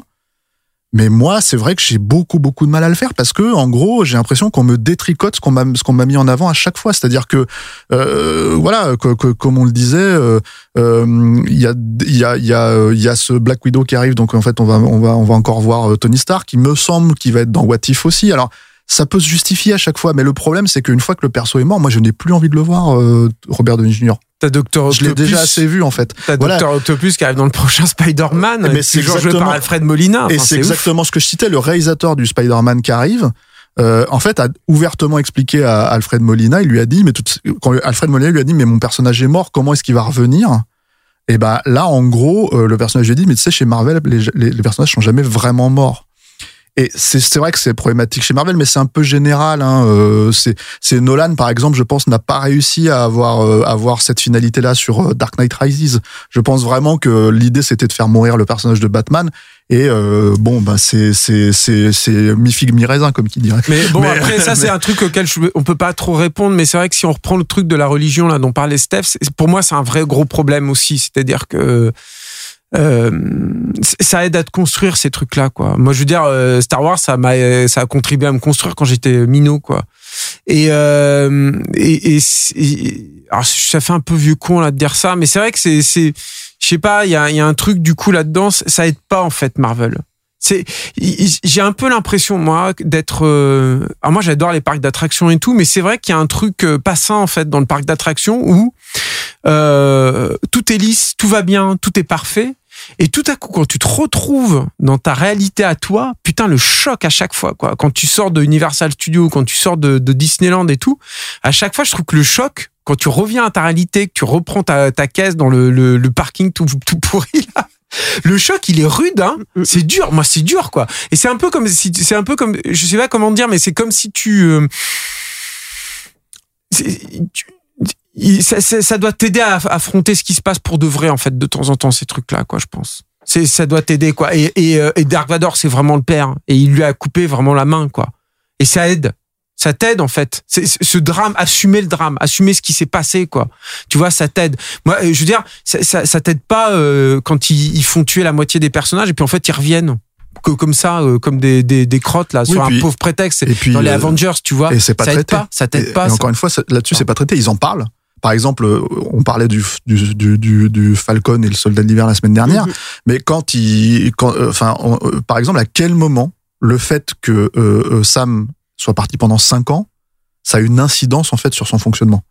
Mais moi, c'est vrai que j'ai beaucoup, beaucoup de mal à le faire parce que, en gros, j'ai l'impression qu'on me détricote ce qu'on m'a, ce mis en avant à chaque fois. C'est-à-dire que, euh, voilà, comme on le disait, euh, euh, il y a, il y a, il y a, euh, il y a ce Black Widow qui arrive. Donc, en fait, on va, on va, on va encore voir euh, Tony Stark, qui me semble qu'il va être dans What If aussi. Alors, ça peut se justifier à chaque fois, mais le problème, c'est qu'une fois que le perso est mort, moi, je n'ai plus envie de le voir, euh, Robert Downey Jr. T'as Docteur Je l'ai Octopus. déjà assez vu, en fait. T'as Voilà. Docteur Octopus qui arrive dans le prochain <laughs> Spider-Man. Mais qui c'est est joué par Alfred Molina. Et c'est ouf. exactement ce que je citais. Le réalisateur du Spider-Man qui arrive, euh, en fait, a ouvertement expliqué à Alfred Molina. Il lui a dit, mais tout, quand Alfred Molina lui a dit, mais mon personnage est mort, comment est-ce qu'il va revenir? Et ben là, en gros, euh, le personnage lui a dit, mais tu sais, chez Marvel, les, les, les personnages sont jamais vraiment morts. Et c'est vrai que c'est problématique chez Marvel, mais c'est un peu général. Hein. Euh, c'est Nolan, par exemple, je pense, n'a pas réussi à avoir, euh, avoir cette finalité-là sur euh, Dark Knight Rises. Je pense vraiment que l'idée, c'était de faire mourir le personnage de Batman. Et euh, bon, bah c'est c'est c'est mi figue mi raisin comme qui dirait. Mais bon, Mais- après, ça, c'est un truc auquel je, on peut pas trop répondre, mais c'est vrai que si on reprend le truc de la religion, là, dont parlait Steph, pour moi, c'est un vrai gros problème aussi. C'est-à-dire que, euh, ça aide à te construire ces trucs-là, quoi. Moi, je veux dire, euh, Star Wars, ça m'a, ça a contribué à me construire quand j'étais minot, quoi. Et, euh, et, et, alors, ça fait un peu vieux con, là, de dire ça, mais c'est vrai que c'est, c'est, je sais pas, il y a, y a un truc, du coup, là-dedans, ça aide pas, en fait, Marvel. C'est, j'ai un peu l'impression moi d'être. euh, alors moi j'adore les parcs d'attractions et tout, mais c'est vrai qu'il y a un truc euh, pas sain en fait dans le parc d'attractions où euh, tout est lisse, tout va bien, tout est parfait. Et tout à coup, quand tu te retrouves dans ta réalité à toi, putain, le choc à chaque fois, quoi. Quand tu sors de Universal Studios, quand tu sors de, de Disneyland et tout, à chaque fois, je trouve que le choc, quand tu reviens à ta réalité, que tu reprends ta, ta caisse dans le, le, le parking tout, tout pourri, là, le choc, il est rude, hein. C'est dur. Moi, c'est dur, quoi. Et c'est un peu comme si, c'est un peu comme, je sais pas comment dire, mais c'est comme si tu, euh, tu- ça, ça- ça doit t'aider à aff- affronter ce qui se passe pour de vrai, en fait, de temps en temps, ces trucs-là, quoi, je pense. C'est, ça doit t'aider, quoi. Et, et, euh, et Dark Vador, c'est vraiment le père. Et il lui a coupé vraiment la main, quoi. Et ça aide. Ça t'aide, en fait. C'est, ce drame, assumer le drame, assumer ce qui s'est passé, quoi. Tu vois, ça t'aide. Moi, euh, je veux dire, ça, ça, ça t'aide pas euh, quand ils, ils font tuer la moitié des personnages et puis en fait, ils reviennent. Que- Comme ça, euh, comme des, des, des crottes, là, Oui, sur puis- un pauvre prétexte. et puis, dans les euh, Avengers, tu vois. Et c'est pas ça aide traité. pas. Ça t'aide pas. et encore une fois, ça- là-dessus, c'est pas traité. Ils en parlent. Par exemple, euh, on parlait du, du, du, du, Falcon et le Soldat de l'hiver la semaine dernière. Mhm. Mais quand il, quand, euh, enfin, on- euh, par exemple, à quel moment le fait que euh, Sam soit parti pendant cinq ans, ça a une incidence en fait sur son fonctionnement?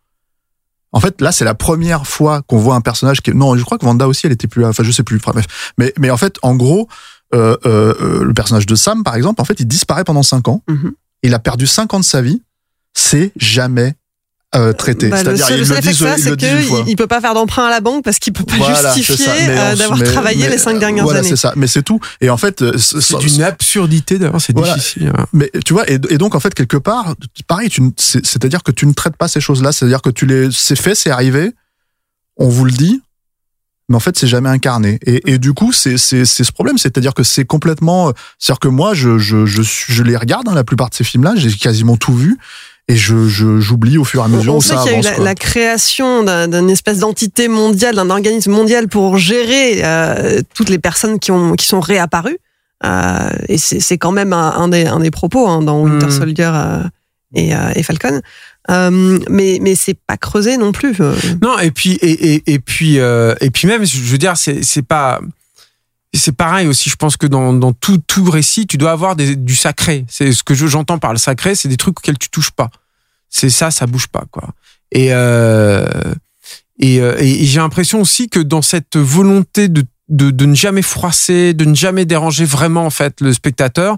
En fait, là, c'est la première fois qu'on voit un personnage qui. Non, je crois que Wanda aussi, elle était plus. Enfin, je sais plus. Bref. Mais, mais en fait, en gros, euh, euh, euh, le personnage de Sam, par exemple, en fait, il disparaît pendant cinq ans. Mhm. Il a perdu cinq ans de sa vie. C'est jamais euh, traité. Bah, C'est-à-dire, ils le seul le effet que disent, ça, ils c'est le disent une fois. qu'il il peut pas faire d'emprunt à la banque parce qu'il peut pas Voilà, justifier euh, d'avoir travaillé mais- les cinq dernières voilà, années. c'est ça. Mais c'est tout. Et en fait, euh, C'est d'une absurdité d'ailleurs, c'est Voilà. difficile. hein. Mais tu vois, et, et donc en fait quelque part, pareil, tu ne- c'est- c'est-à-dire que tu ne traites pas ces choses-là, c'est-à-dire que tu les, c'est fait, c'est arrivé, on vous le dit, mais en fait c'est jamais incarné. Et, et du coup c'est c'est c'est ce problème, c'est-à-dire que c'est complètement, c'est-à-dire que moi je je je, je les regarde hein, la plupart de ces films-là, j'ai quasiment tout vu. Et je je- j'oublie au fur et à mesure On où sait ça qu'il y a eu la, la création d'un- d'une espèce d'entité mondiale, d'un organisme mondial pour gérer euh, toutes les personnes qui, ont, qui sont réapparues. Euh, et c'est c'est quand même un, un des, un des propos hein, dans Winter Mhm. Soldier euh, et, euh, et Falcon. Euh, mais mais c'est pas creusé non plus. euh. Non, et puis et, et, et puis euh, et puis même, je veux dire, c'est c'est pas c'est pareil aussi. Je pense que dans, dans tout tout récit, tu dois avoir des, du sacré. C'est ce que je- j'entends par le sacré, c'est des trucs auxquels tu touches pas. C'est ça, ça bouge pas quoi. Et euh, et, euh, et j'ai l'impression aussi que dans cette volonté de de, de ne jamais froisser, de ne jamais déranger vraiment en fait le spectateur.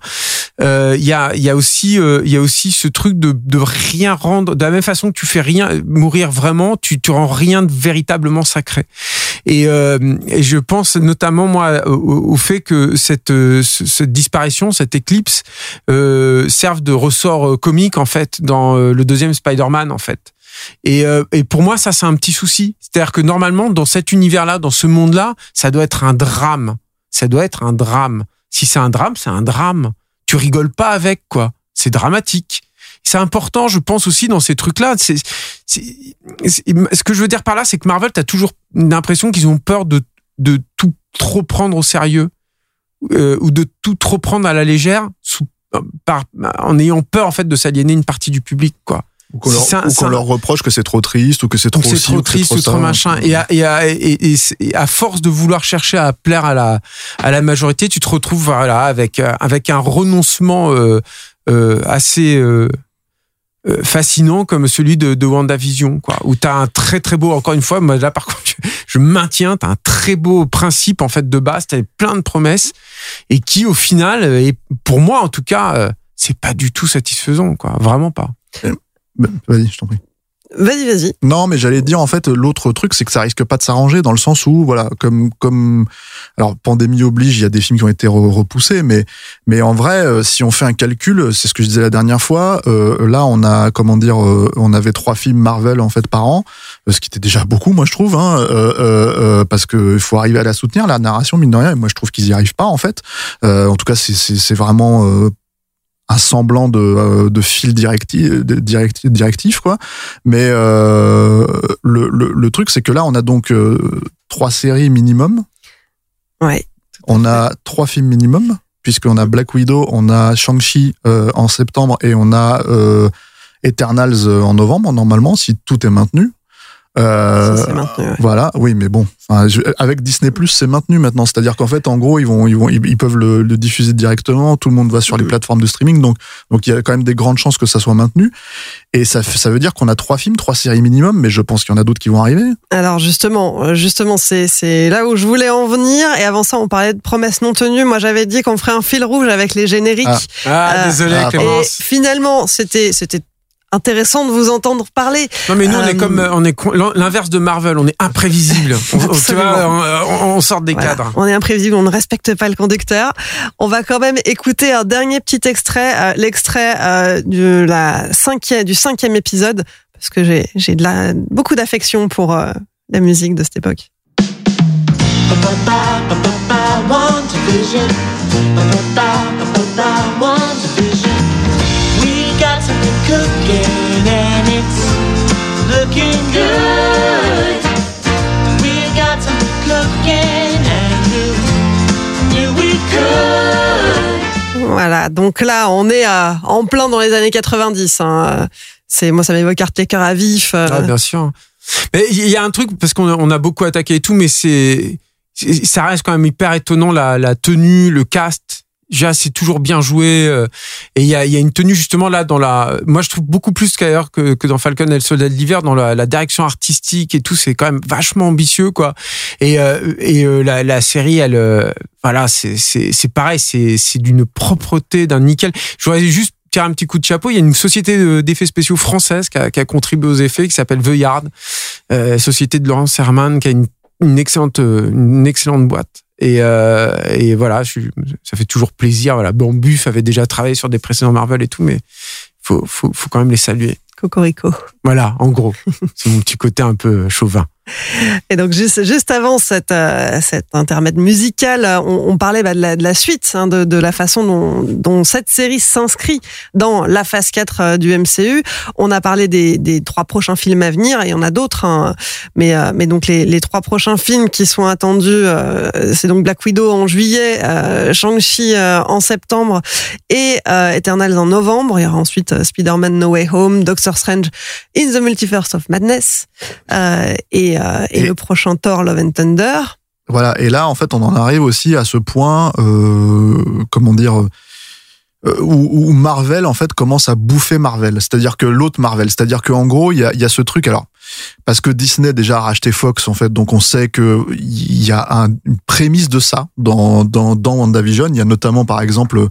euh, Il y a y a aussi euh, y a aussi ce truc de de rien rendre de la même façon que tu fais rien mourir vraiment, tu tu rends rien de véritablement sacré. Et, euh, je pense notamment moi au, au fait que cette ce- cette disparition, cette éclipse euh, serve de ressort euh, comique en fait dans euh, le deuxième Spider-Man en fait. Et, euh, et pour moi, ça, c'est un petit souci. C'est-à-dire que normalement, dans cet univers-là, dans ce monde-là, ça doit être un drame. Ça doit être un drame. Si c'est un drame, c'est un drame. Tu rigoles pas avec, quoi. C'est dramatique. C'est important, je pense aussi, dans ces trucs-là. C'est, ce que je veux dire par là, c'est que Marvel, t'as toujours l'impression qu'ils ont peur de, de tout trop prendre au sérieux euh, ou de tout trop prendre à la légère sous, par, en ayant peur, en fait, de s'aliéner une partie du public, quoi. Ou qu'on leur, leur reproche que c'est trop triste ou que c'est trop c'est trop ou que c'est triste ou trop ça. machin et à, et, à, et- et- à force de vouloir chercher à plaire à la à la majorité tu te retrouves voilà avec avec un renoncement euh, euh, assez euh, fascinant comme celui de, de WandaVision quoi. Où t'as un très très beau encore une fois moi là par <laughs> contre je, maintiens t'as un très beau principe en fait de base. T'as plein de promesses et qui au final euh, et pour moi en tout cas euh, c'est pas du tout satisfaisant quoi. Vraiment pas. Bah, Vas-y, je t'en prie. Vas-y, vas-y. Non, mais j'allais dire en fait l'autre truc, c'est que ça risque pas de s'arranger dans le sens où voilà, comme comme alors pandémie oblige, il y a des films qui ont été re- repoussés, mais mais en vrai, euh, si on fait un calcul, c'est ce que je disais la dernière fois. euh, là, on a comment dire, euh, on avait trois films Marvel en fait par an, ce qui était déjà beaucoup, moi je trouve, hein, euh, euh, euh, parce que faut arriver à la soutenir la narration mine de rien. Et moi je trouve qu'ils y arrivent pas en fait. En tout cas, c'est c'est vraiment un semblant de, euh, de fil directif, de directi- directif quoi. Mais euh, le, le, le truc, c'est que là, on a donc euh, trois séries minimum. Ouais. On a trois films minimum, puisqu'on a Black Widow, on a Shang-Chi euh, en septembre et on a Eternals en novembre, normalement, si tout est maintenu. Euh, Ça, c'est maintenu, ouais. Voilà, oui, mais bon, enfin, je- avec Disney Plus, c'est maintenu maintenant. C'est-à-dire qu'en fait, en gros, ils vont, ils vont, ils, peuvent le, le diffuser directement. Tout le monde va sur les plateformes de streaming, donc, donc il y a quand même des grandes chances que ça soit maintenu. Et ça, ça veut dire qu'on a trois films, trois séries minimum, mais je pense qu'il y en a d'autres qui vont arriver. Alors justement, euh, justement, c'est c'est là où je voulais en venir. Et avant ça, on parlait de promesses non tenues. Moi, j'avais dit qu'on ferait un fil rouge avec les génériques. Ah. ah Euh, désolé ah, Et finalement, c'était c'était intéressant de vous entendre parler. Non mais nous on Euh, est comme euh, on est l'inverse de Marvel, on est imprévisible. On, <laughs> on- tu Absolument. vois, on, on- on sort des Voilà. cadres. On est imprévisible, on ne respecte pas le conducteur. On va quand même écouter un dernier petit extrait, euh, l'extrait euh, de la cinquième, du cinquième épisode, parce que j'ai j'ai de la beaucoup d'affection pour euh, la musique de cette époque. Voilà, donc là, on est en plein dans les années 90. hein. C'est moi, ça m'évoque Art Taker à vif. euh, Ah, bien sûr. Il y a un truc parce qu'on a, beaucoup attaqué et tout, mais c'est- ça reste quand même hyper étonnant la, la tenue, le cast. Déjà, c'est toujours bien joué. euh, Et il y a, y a une tenue justement là dans la. Moi, je trouve beaucoup plus qu'ailleurs que, que dans Falcon et le Soldat de l'hiver, dans la, la direction artistique et tout, c'est quand même vachement ambitieux, quoi. Et, euh, et euh, la, la série, elle, euh, voilà, c'est c'est pareil, c'est c'est d'une propreté, d'un nickel. Je voudrais juste tirer un petit coup de chapeau. Il y a une société de- d'effets spéciaux française qui a, qui a contribué aux effets, qui s'appelle Yard, euh, société de Laurence Herman, qui a une, une excellente euh, une excellente boîte. Et, euh, et voilà, je suis- ça fait toujours plaisir. Voilà, bon, Buff avait déjà travaillé sur des précédents Marvel et tout, mais faut faut faut quand même les saluer. Cocorico. Voilà, en gros. C'est mon petit côté un peu chauvin. Et donc juste, juste avant cette, euh, cet intermède musical, euh, on, parlait bah, de, la, suite, hein, de, la façon dont, cette série s'inscrit dans la phase 4 euh, du MCU. On a parlé des, trois prochains films à venir, et il y en a d'autres, hein. mais, euh, mais donc les, trois prochains films qui sont attendus, c'est donc Black Widow en juillet, Shang-Chi en septembre et Eternals en novembre. Il y aura ensuite Spider-Man No Way Home, Doctor Strange in the Multiverse of Madness euh, et, euh, et, Et- le prochain Thor Love and Thunder. Voilà. Et là, en fait, on en arrive aussi à ce point, euh, comment dire, euh, où, où Marvel, en fait, commence à bouffer Marvel. C'est-à-dire que l'autre Marvel. C'est-à-dire qu'en gros, il y a, il y a ce truc. Alors, parce que Disney déjà a racheté Fox, en fait, donc on sait que il y a un- une prémisse de ça dans dans dans WandaVision. Il y a notamment, par exemple,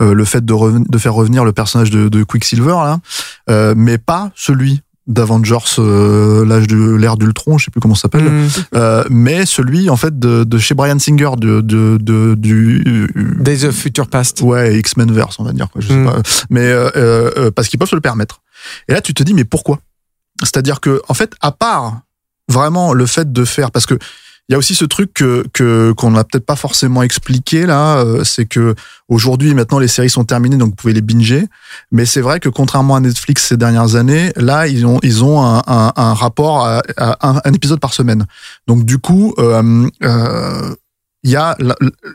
euh, le fait de, faire revenir le personnage de, de Quicksilver là, euh, mais pas celui d'Avengers, euh, l'âge de l'ère d'Ultron, je sais plus comment ça s'appelle. Mm. Euh, mais celui en fait de, de chez Brian Singer de, de, de du Days of Future Past. ouais X-Men verse on va dire quoi, je sais Mm. pas mais euh, euh, euh, parce qu'ils peuvent se le permettre et là tu te dis mais pourquoi? C'est-à-dire que en fait à part vraiment le fait de faire parce que il y a aussi ce truc que qu'on n'a peut-être pas forcément expliqué là, euh, c'est que aujourd'hui maintenant les séries sont terminées donc vous pouvez les binger, mais c'est vrai que contrairement à Netflix ces dernières années, là ils ont ils ont un, un, un rapport à, à un, un épisode par semaine. Donc du coup euh, euh, il y a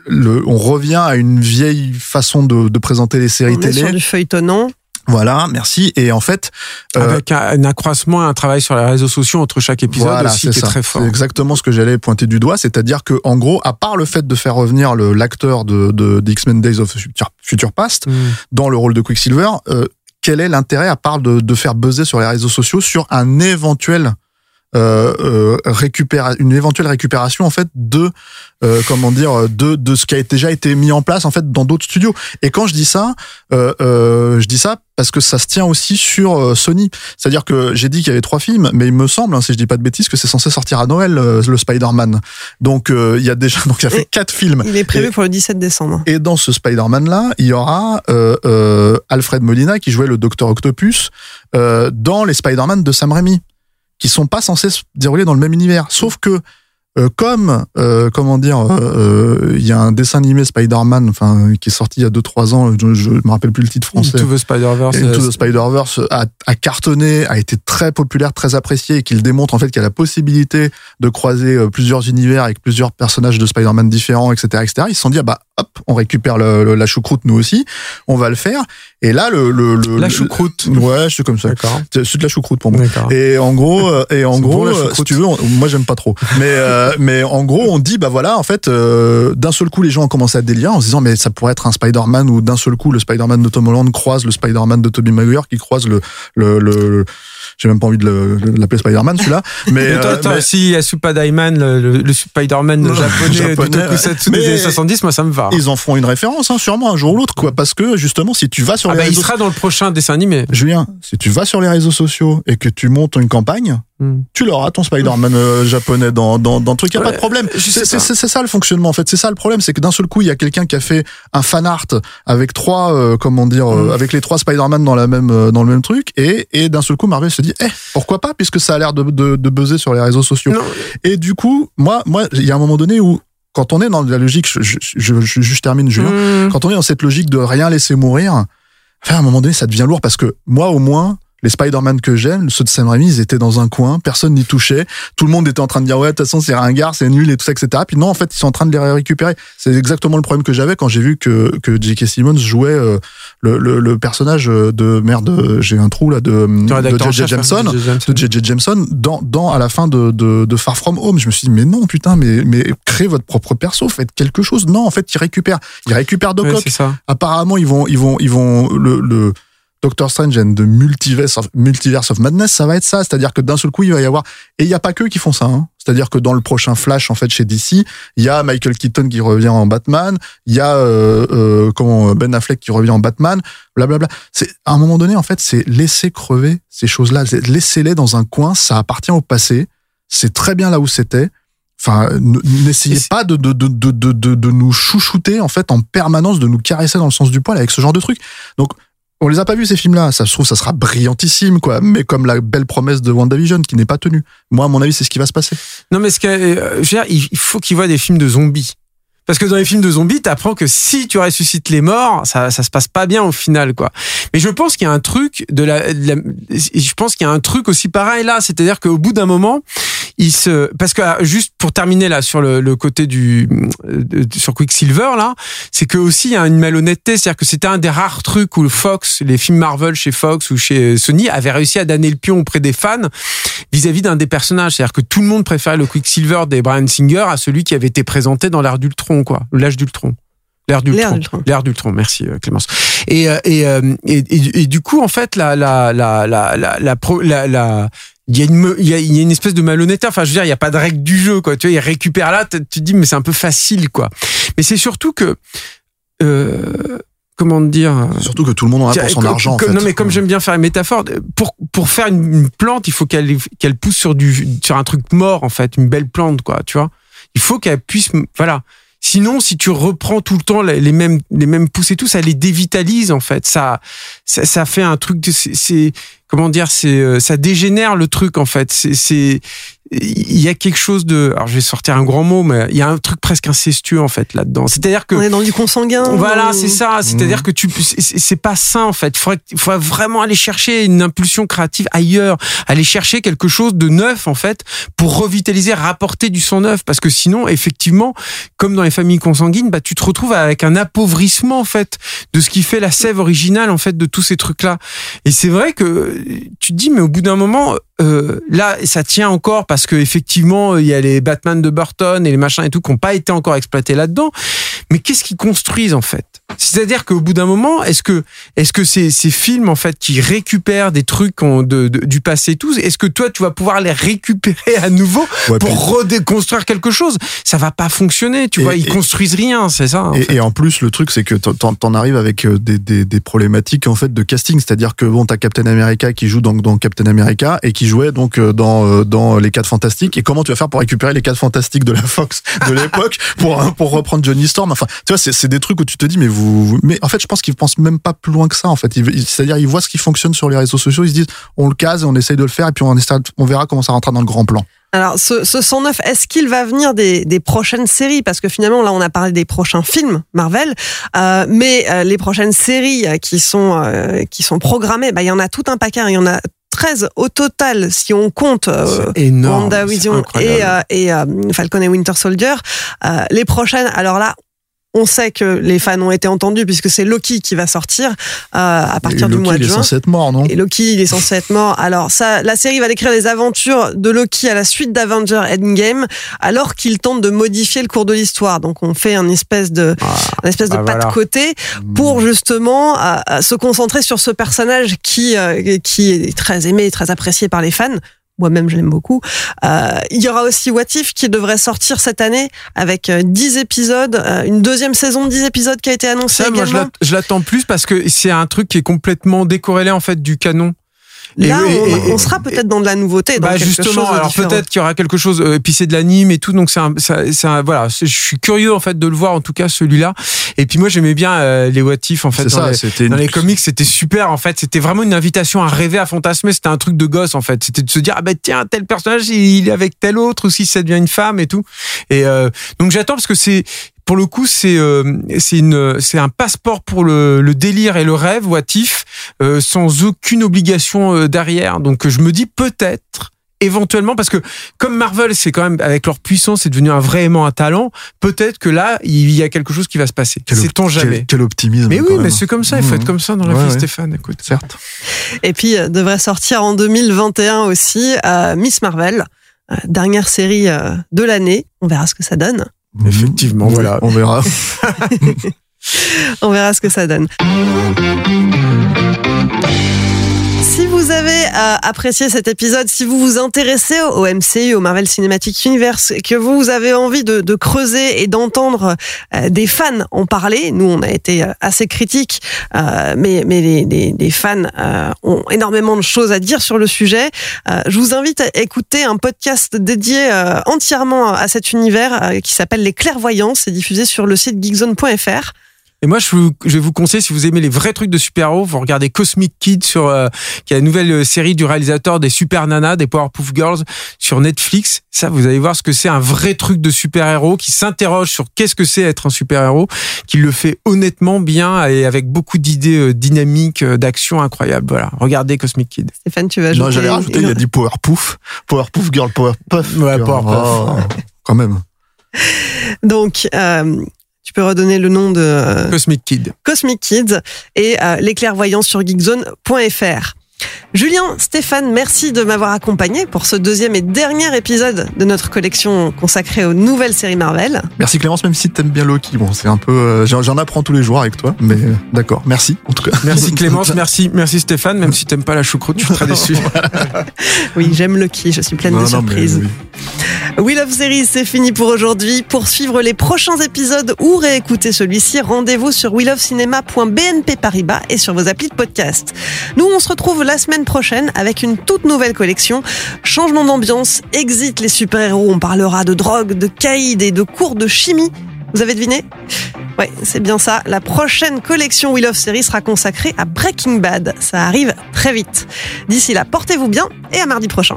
le, on revient à une vieille façon de, de présenter les séries On est sur télé. du feuilletonnant. Voilà, merci. Et en fait, euh, Avec un, un accroissement et un travail sur les réseaux sociaux entre chaque épisode Voilà, aussi c'est qui est ça. très fort. C'est exactement ce que j'allais pointer du doigt, c'est-à-dire que en gros, à part le fait de faire revenir l'acteur de, de, de X-Men Days of Future, Future Past Mm. dans le rôle de Quicksilver, euh, quel est l'intérêt à part de, de faire buzzer sur les réseaux sociaux sur un éventuel euh, euh, récupéra une éventuelle récupération en fait de euh, comment dire de de ce qui a déjà été mis en place en fait dans d'autres studios. Et quand je dis ça euh, euh, je dis ça parce que ça se tient aussi sur Sony. C'est-à-dire que j'ai dit qu'il y avait trois films mais il me semble hein, si je dis pas de bêtises que c'est censé sortir à Noël euh, le Spider-Man. Donc euh, il y a déjà <laughs> donc il y a fait Et- quatre films. Il est prévu Et- pour le 17 décembre. et dans ce Spider-Man là, il y aura euh, euh, Alfred Molina qui jouait le Docteur Octopus euh, dans les Spider-Man de Sam Raimi, qui sont pas censés se dérouler dans le même univers. Sauf que euh, comme euh, comment dire, euh, euh, il y a un dessin animé Spider-Man, enfin qui est sorti il y a 2-3 ans, je, je me rappelle plus le titre français. Into the Spider-Verse. Into the Spider-Verse a, a cartonné, a été très populaire, très apprécié et qu'il démontre en fait qu'il y a la possibilité de croiser plusieurs univers avec plusieurs personnages de Spider-Man différents, etc., etc. Ils se sont dit, ah bah hop, on récupère le- le- la choucroute nous aussi, on va le faire. Et là, le... le, le La le- choucroute. Ouais, c'est comme ça. C'est de la choucroute pour moi. Et en gros, euh, et en gros, bon, euh, si tu veux, on- moi j'aime pas trop. Mais euh, <laughs> mais en gros, on dit bah voilà, en fait, euh, d'un seul coup, les gens ont commencé à délirer en se disant mais ça pourrait être un Spider-Man ou d'un seul coup le Spider-Man de Tom Holland croise le Spider-Man de Tobey Maguire qui croise le le, le j'ai même pas envie de le- de l'appeler Spider-Man celui-là. <laughs> Mais, Mais toi, euh, mais- aussi, Yasupa Daiman, le, le, le Spider-Man japonais, japonais, du tokusatsu des années 70, moi ça me va. ils en feront une référence, hein, sûrement un jour ou l'autre, quoi. Parce que justement, si tu vas sur Ah les bah, il réseaux sera dans le prochain dessin animé. Julien, si tu vas sur les réseaux sociaux et que tu montes une campagne, Hmm. tu l'auras ton Spider-Man euh, japonais dans dans dans le truc, y a Ouais, pas de problème. C'est ça le fonctionnement en fait, c'est ça le problème, c'est que d'un seul coup, il y a quelqu'un qui a fait un fan art avec trois euh, comment dire euh, Mm. avec les trois Spider-Man dans la même euh, dans le même truc et et d'un seul coup Marvel se dit "Eh, pourquoi pas puisque ça a l'air de de de buzzer sur les réseaux sociaux." Non, Et du coup, moi moi, il y a un moment donné où quand on est dans la logique, je, je, je, je, termine Julien, Hmm. quand on est dans cette logique de rien laisser mourir, enfin, à un moment donné, ça devient lourd parce que moi, au moins, les Spider-Man que j'aime, ceux de Sam Raimi, ils étaient dans un coin, personne n'y touchait, tout le monde était en train de dire ouais, de toute façon, c'est ringard, c'est nul et tout ça, etc. Puis non, en fait, ils sont en train de les récupérer. C'est exactement le problème que j'avais quand j'ai vu que, que J.K. Simmons jouait euh, le, le, le personnage de merde, euh, j'ai un trou là, de, de J.J. hein, Jameson de J.J. Jameson dans, dans à la fin de, de, de Far From Home. Je me suis dit mais non putain mais mais créez votre propre perso, faites quelque chose. Non en fait ils récupèrent ils récupèrent Doc Ouais. Apparemment ils vont ils vont ils vont le, le Doctor Strange and the Multiverse of, Multiverse of Madness ça va être ça, c'est-à-dire que d'un seul coup il va y avoir et il y a pas que qui font ça. Hein. C'est-à-dire que dans le prochain Flash en fait chez DC, il y a Michael Keaton qui revient en Batman, il y a euh, euh, comment Ben Affleck qui revient en Batman, blablabla. C'est à un moment donné en fait, c'est laisser crever ces choses-là, laissez-les dans un coin, ça appartient au passé, c'est très bien là où c'était. Enfin, n'essayez pas de, de, de, de, de nous chouchouter en fait en permanence, de nous caresser dans le sens du poil avec ce genre de truc. Donc On les a pas vus ces films-là. Ça se trouve, ça sera brillantissime, quoi. Mais comme la belle promesse de WandaVision qui n'est pas tenue. Moi, à mon avis, c'est ce qui va se passer. Non, mais ce que, euh, dire, il il faut qu'ils voient des films de zombies. Parce que dans les films de zombies, t'apprends que si tu ressuscites les morts, ça, ça se passe pas bien au final, quoi. Mais je pense qu'il y a un truc de la, de la- je pense qu'il y a un truc aussi pareil là, c'est-à-dire qu'au bout d'un moment, il se, parce que ah, juste pour terminer là sur le, le côté du, euh, sur Quicksilver là, c'est que aussi il y a une malhonnêteté, c'est-à-dire que c'était un des rares trucs où Fox, les films Marvel chez Fox ou chez Sony avaient réussi à donner le pion auprès des fans vis-à-vis d'un des personnages. C'est-à-dire que tout le monde préférait le Quicksilver des Brian Singer à celui qui avait été présenté dans l'ère d'Ultron, quoi. L'âge d'Ultron. L'ère d'Ultron. L'ère d'Ultron. Merci, euh, Clémence. Et, euh, et, euh, et, et, et du coup, en fait, la, la, la, la, la, la, pro- la, la- il y, a une, il, y a, il y a une espèce de malhonnêteté. Enfin, je veux dire, il n'y a pas de règle du jeu, quoi. Tu vois, il récupère là, tu te dis, mais c'est un peu facile, quoi. Mais c'est surtout que, euh, comment te dire, Surtout que tout le monde en a pour son comme- argent. en fait. Non, mais comme j'aime bien faire une métaphore, pour, pour faire une, une plante, il faut qu'elle qu'elle pousse sur, du, sur un truc mort, en fait, une belle plante, quoi, tu vois. Il faut qu'elle puisse. Voilà. Sinon, si tu reprends tout le temps les mêmes, les mêmes pousses et tout, ça les dévitalise, en fait. Ça, ça, fait un truc de. C'est. Comment dire C'est. euh, Ça dégénère le truc, en fait. C'est. c'est- Il y a quelque chose de. Alors, je vais sortir un grand mot, mais il y a un truc presque incestueux, en fait, là-dedans. C'est-à-dire que. On est dans du consanguin. Voilà, ou- c'est ça. C'est-à-dire que tu, c'est- pas sain en fait. Il faudrait, il faudrait vraiment aller chercher une impulsion créative ailleurs, aller chercher quelque chose de neuf en fait pour revitaliser, rapporter du sang neuf. Parce que sinon, effectivement, comme dans les familles consanguines, bah tu te retrouves avec un appauvrissement en fait de ce qui fait la sève originale en fait de tous ces trucs-là. Et c'est vrai que tu te dis, mais au bout d'un moment, euh, là, ça tient encore parce que effectivement, il y a les Batman de Burton et les machins et tout qui n'ont pas été encore exploités là-dedans. Mais qu'est-ce qu'ils construisent en fait? C'est-à-dire qu'au bout d'un moment, est-ce que est-ce que ces, ces films en fait qui récupèrent des trucs en- de, de- du passé et tout, est-ce que toi tu vas pouvoir les récupérer à nouveau Ouais, pour redéconstruire quelque chose? Ça va pas fonctionner, tu Et- vois. Ils construisent rien, c'est ça. en Et, fait. et en plus, le truc, c'est que t'en- t'en arrives avec euh, des, des, des problématiques en fait de casting, c'est-à-dire que bon, t'as Captain America qui joue donc dans Captain America et qui jouait donc euh, dans euh, dans les Quatre Fantastiques. Et comment tu vas faire pour récupérer les Quatre Fantastiques de la Fox de l'époque pour pour reprendre Johnny Storm? Enfin, tu vois, c'est des trucs où tu te dis, mais vous, vous- mais en fait, je pense qu'ils pensent même pas plus loin que ça. En fait, c'est-à-dire ils voient ce qui fonctionne sur les réseaux sociaux, ils se disent, on le case, on essaye de le faire, et puis on essaie- on verra comment ça rentrera dans le grand plan. Alors, ce, ce 109, est-ce qu'il va venir des, des prochaines séries? Parce que finalement, là, on a parlé des prochains films Marvel, euh, mais euh, les prochaines séries euh, qui sont euh, qui sont programmées, bah, il y en a tout un paquet. hein. Il y en a 13 au total, si on compte C'est énorme. WandaVision et, euh, euh, Falcon et Winter Soldier. Euh, les prochaines, alors là. On sait que les fans ont été entendus puisque c'est Loki qui va sortir euh, à partir du mois de il est juin. censé être mort, non? Et Loki, il est censé être mort. Alors ça, la série va décrire les aventures de Loki à la suite d'Avenger Endgame, alors qu'il tente de modifier le cours de l'histoire. Donc on fait un espèce de, un espèce de bah pas voilà. de côté pour justement euh, se concentrer sur ce personnage qui euh, qui est très aimé et très apprécié par les fans. Moi-même, je l'aime beaucoup. Euh, il y aura aussi What If qui devrait sortir cette année avec euh, 10 épisodes, euh, une deuxième saison de 10 épisodes qui a été annoncée Ça, moi, également. je l'attends plus parce que c'est un truc qui est complètement décorrélé en fait du canon. Et- Là, et- on, et- on sera peut-être dans de la nouveauté. dans Bah quelque chose justement, de alors peut-être qu'il y aura quelque chose. euh, Et puis c'est de l'anime et tout, donc c'est un, un- voilà. Je suis curieux en fait de le voir en tout cas celui-là. Et puis moi j'aimais bien euh, les What If en fait. Dans ça, les- dans une- les comics, c'était super en fait. C'était vraiment une invitation à rêver, à fantasmer. C'était un truc de gosse en fait. C'était de se dire ah ben tiens tel personnage il est avec tel autre ou si ça devient une femme et tout. Et euh, donc j'attends parce que c'est pour le coup c'est euh, c'est une c'est un passeport pour le, le délire et le rêve What If euh, sans aucune obligation euh, derrière. Donc je me dis peut-être éventuellement parce que comme Marvel c'est quand même avec leur puissance c'est devenu un vraiment un talent peut-être que là il y a quelque chose qui va se passer Quel op- sait-on jamais Quel, quel optimisme. mais oui mais c'est comme ça il faut être comme ça dans la Ouais, vie ouais. Stéphane écoute Certes. Et puis, euh, devrait sortir en 2021 aussi euh, Miss Marvel, dernière série de l'année. On verra ce que ça donne. Effectivement, voilà. On verra. <laughs> <laughs> On verra ce que ça donne. Si vous avez euh, apprécié cet épisode, si vous vous intéressez au MCU, au Marvel Cinematic Universe, que vous avez envie de, de creuser et d'entendre euh, des fans en parler, nous on a été euh, assez critiques, euh, mais, mais les, les- fans euh, ont énormément de choses à dire sur le sujet. Je vous invite à écouter un podcast dédié entièrement à cet univers qui s'appelle Les Clairvoyants. C'est diffusé sur le site geekzone.fr. Et moi, je, vous- je vais vous conseiller, si vous aimez les vrais trucs de super-héros, vous regardez Cosmic Kid sur, euh, qui est la nouvelle euh, série du réalisateur des Super Nanas, des Powerpuff Girls sur Netflix. Ça, vous allez voir ce que c'est un vrai truc de super-héros qui s'interroge sur qu'est-ce que c'est être un super-héros, qui le fait honnêtement bien et avec beaucoup d'idées euh, dynamiques, euh, d'action incroyables. Voilà. Regardez Cosmic Kid. Stéphane, tu vas ajouter Non, j'allais rajouter, il a dit Powerpuff. Powerpuff Girl, Powerpuff. Ouais. Powerpuff. Oh, quand même. Donc, euh, tu peux redonner le nom de euh, Cosmic Kid. Cosmic Kids et euh, les clairvoyants sur geekzone.fr. Julien, Stéphane, merci de m'avoir accompagné pour ce deuxième et dernier épisode de notre collection consacrée aux nouvelles séries Marvel. Merci Clémence, même si t'aimes bien Loki. Bon, c'est un peu, euh, j'en apprends tous les jours avec toi, mais euh, d'accord. Merci, en tout cas. Merci <laughs> Clémence, merci, merci Stéphane, même si t'aimes pas la choucroute, je suis très déçu. <laughs> Oui, j'aime Loki, je suis pleine Non, de non, surprises. oui. We Love Series, c'est fini pour aujourd'hui. Pour suivre les prochains épisodes ou réécouter celui-ci, rendez-vous sur welovecinéma.bnpparibas et sur vos applis de podcast. Nous, on se retrouve la semaine prochaine avec une toute nouvelle collection. Changement d'ambiance, exit les super-héros, on parlera de drogue, de caïd et de cours de chimie. Vous avez deviné? Ouais, c'est bien ça. La prochaine collection We Love Series sera consacrée à Breaking Bad. Ça arrive très vite. D'ici là, portez-vous bien et à mardi prochain.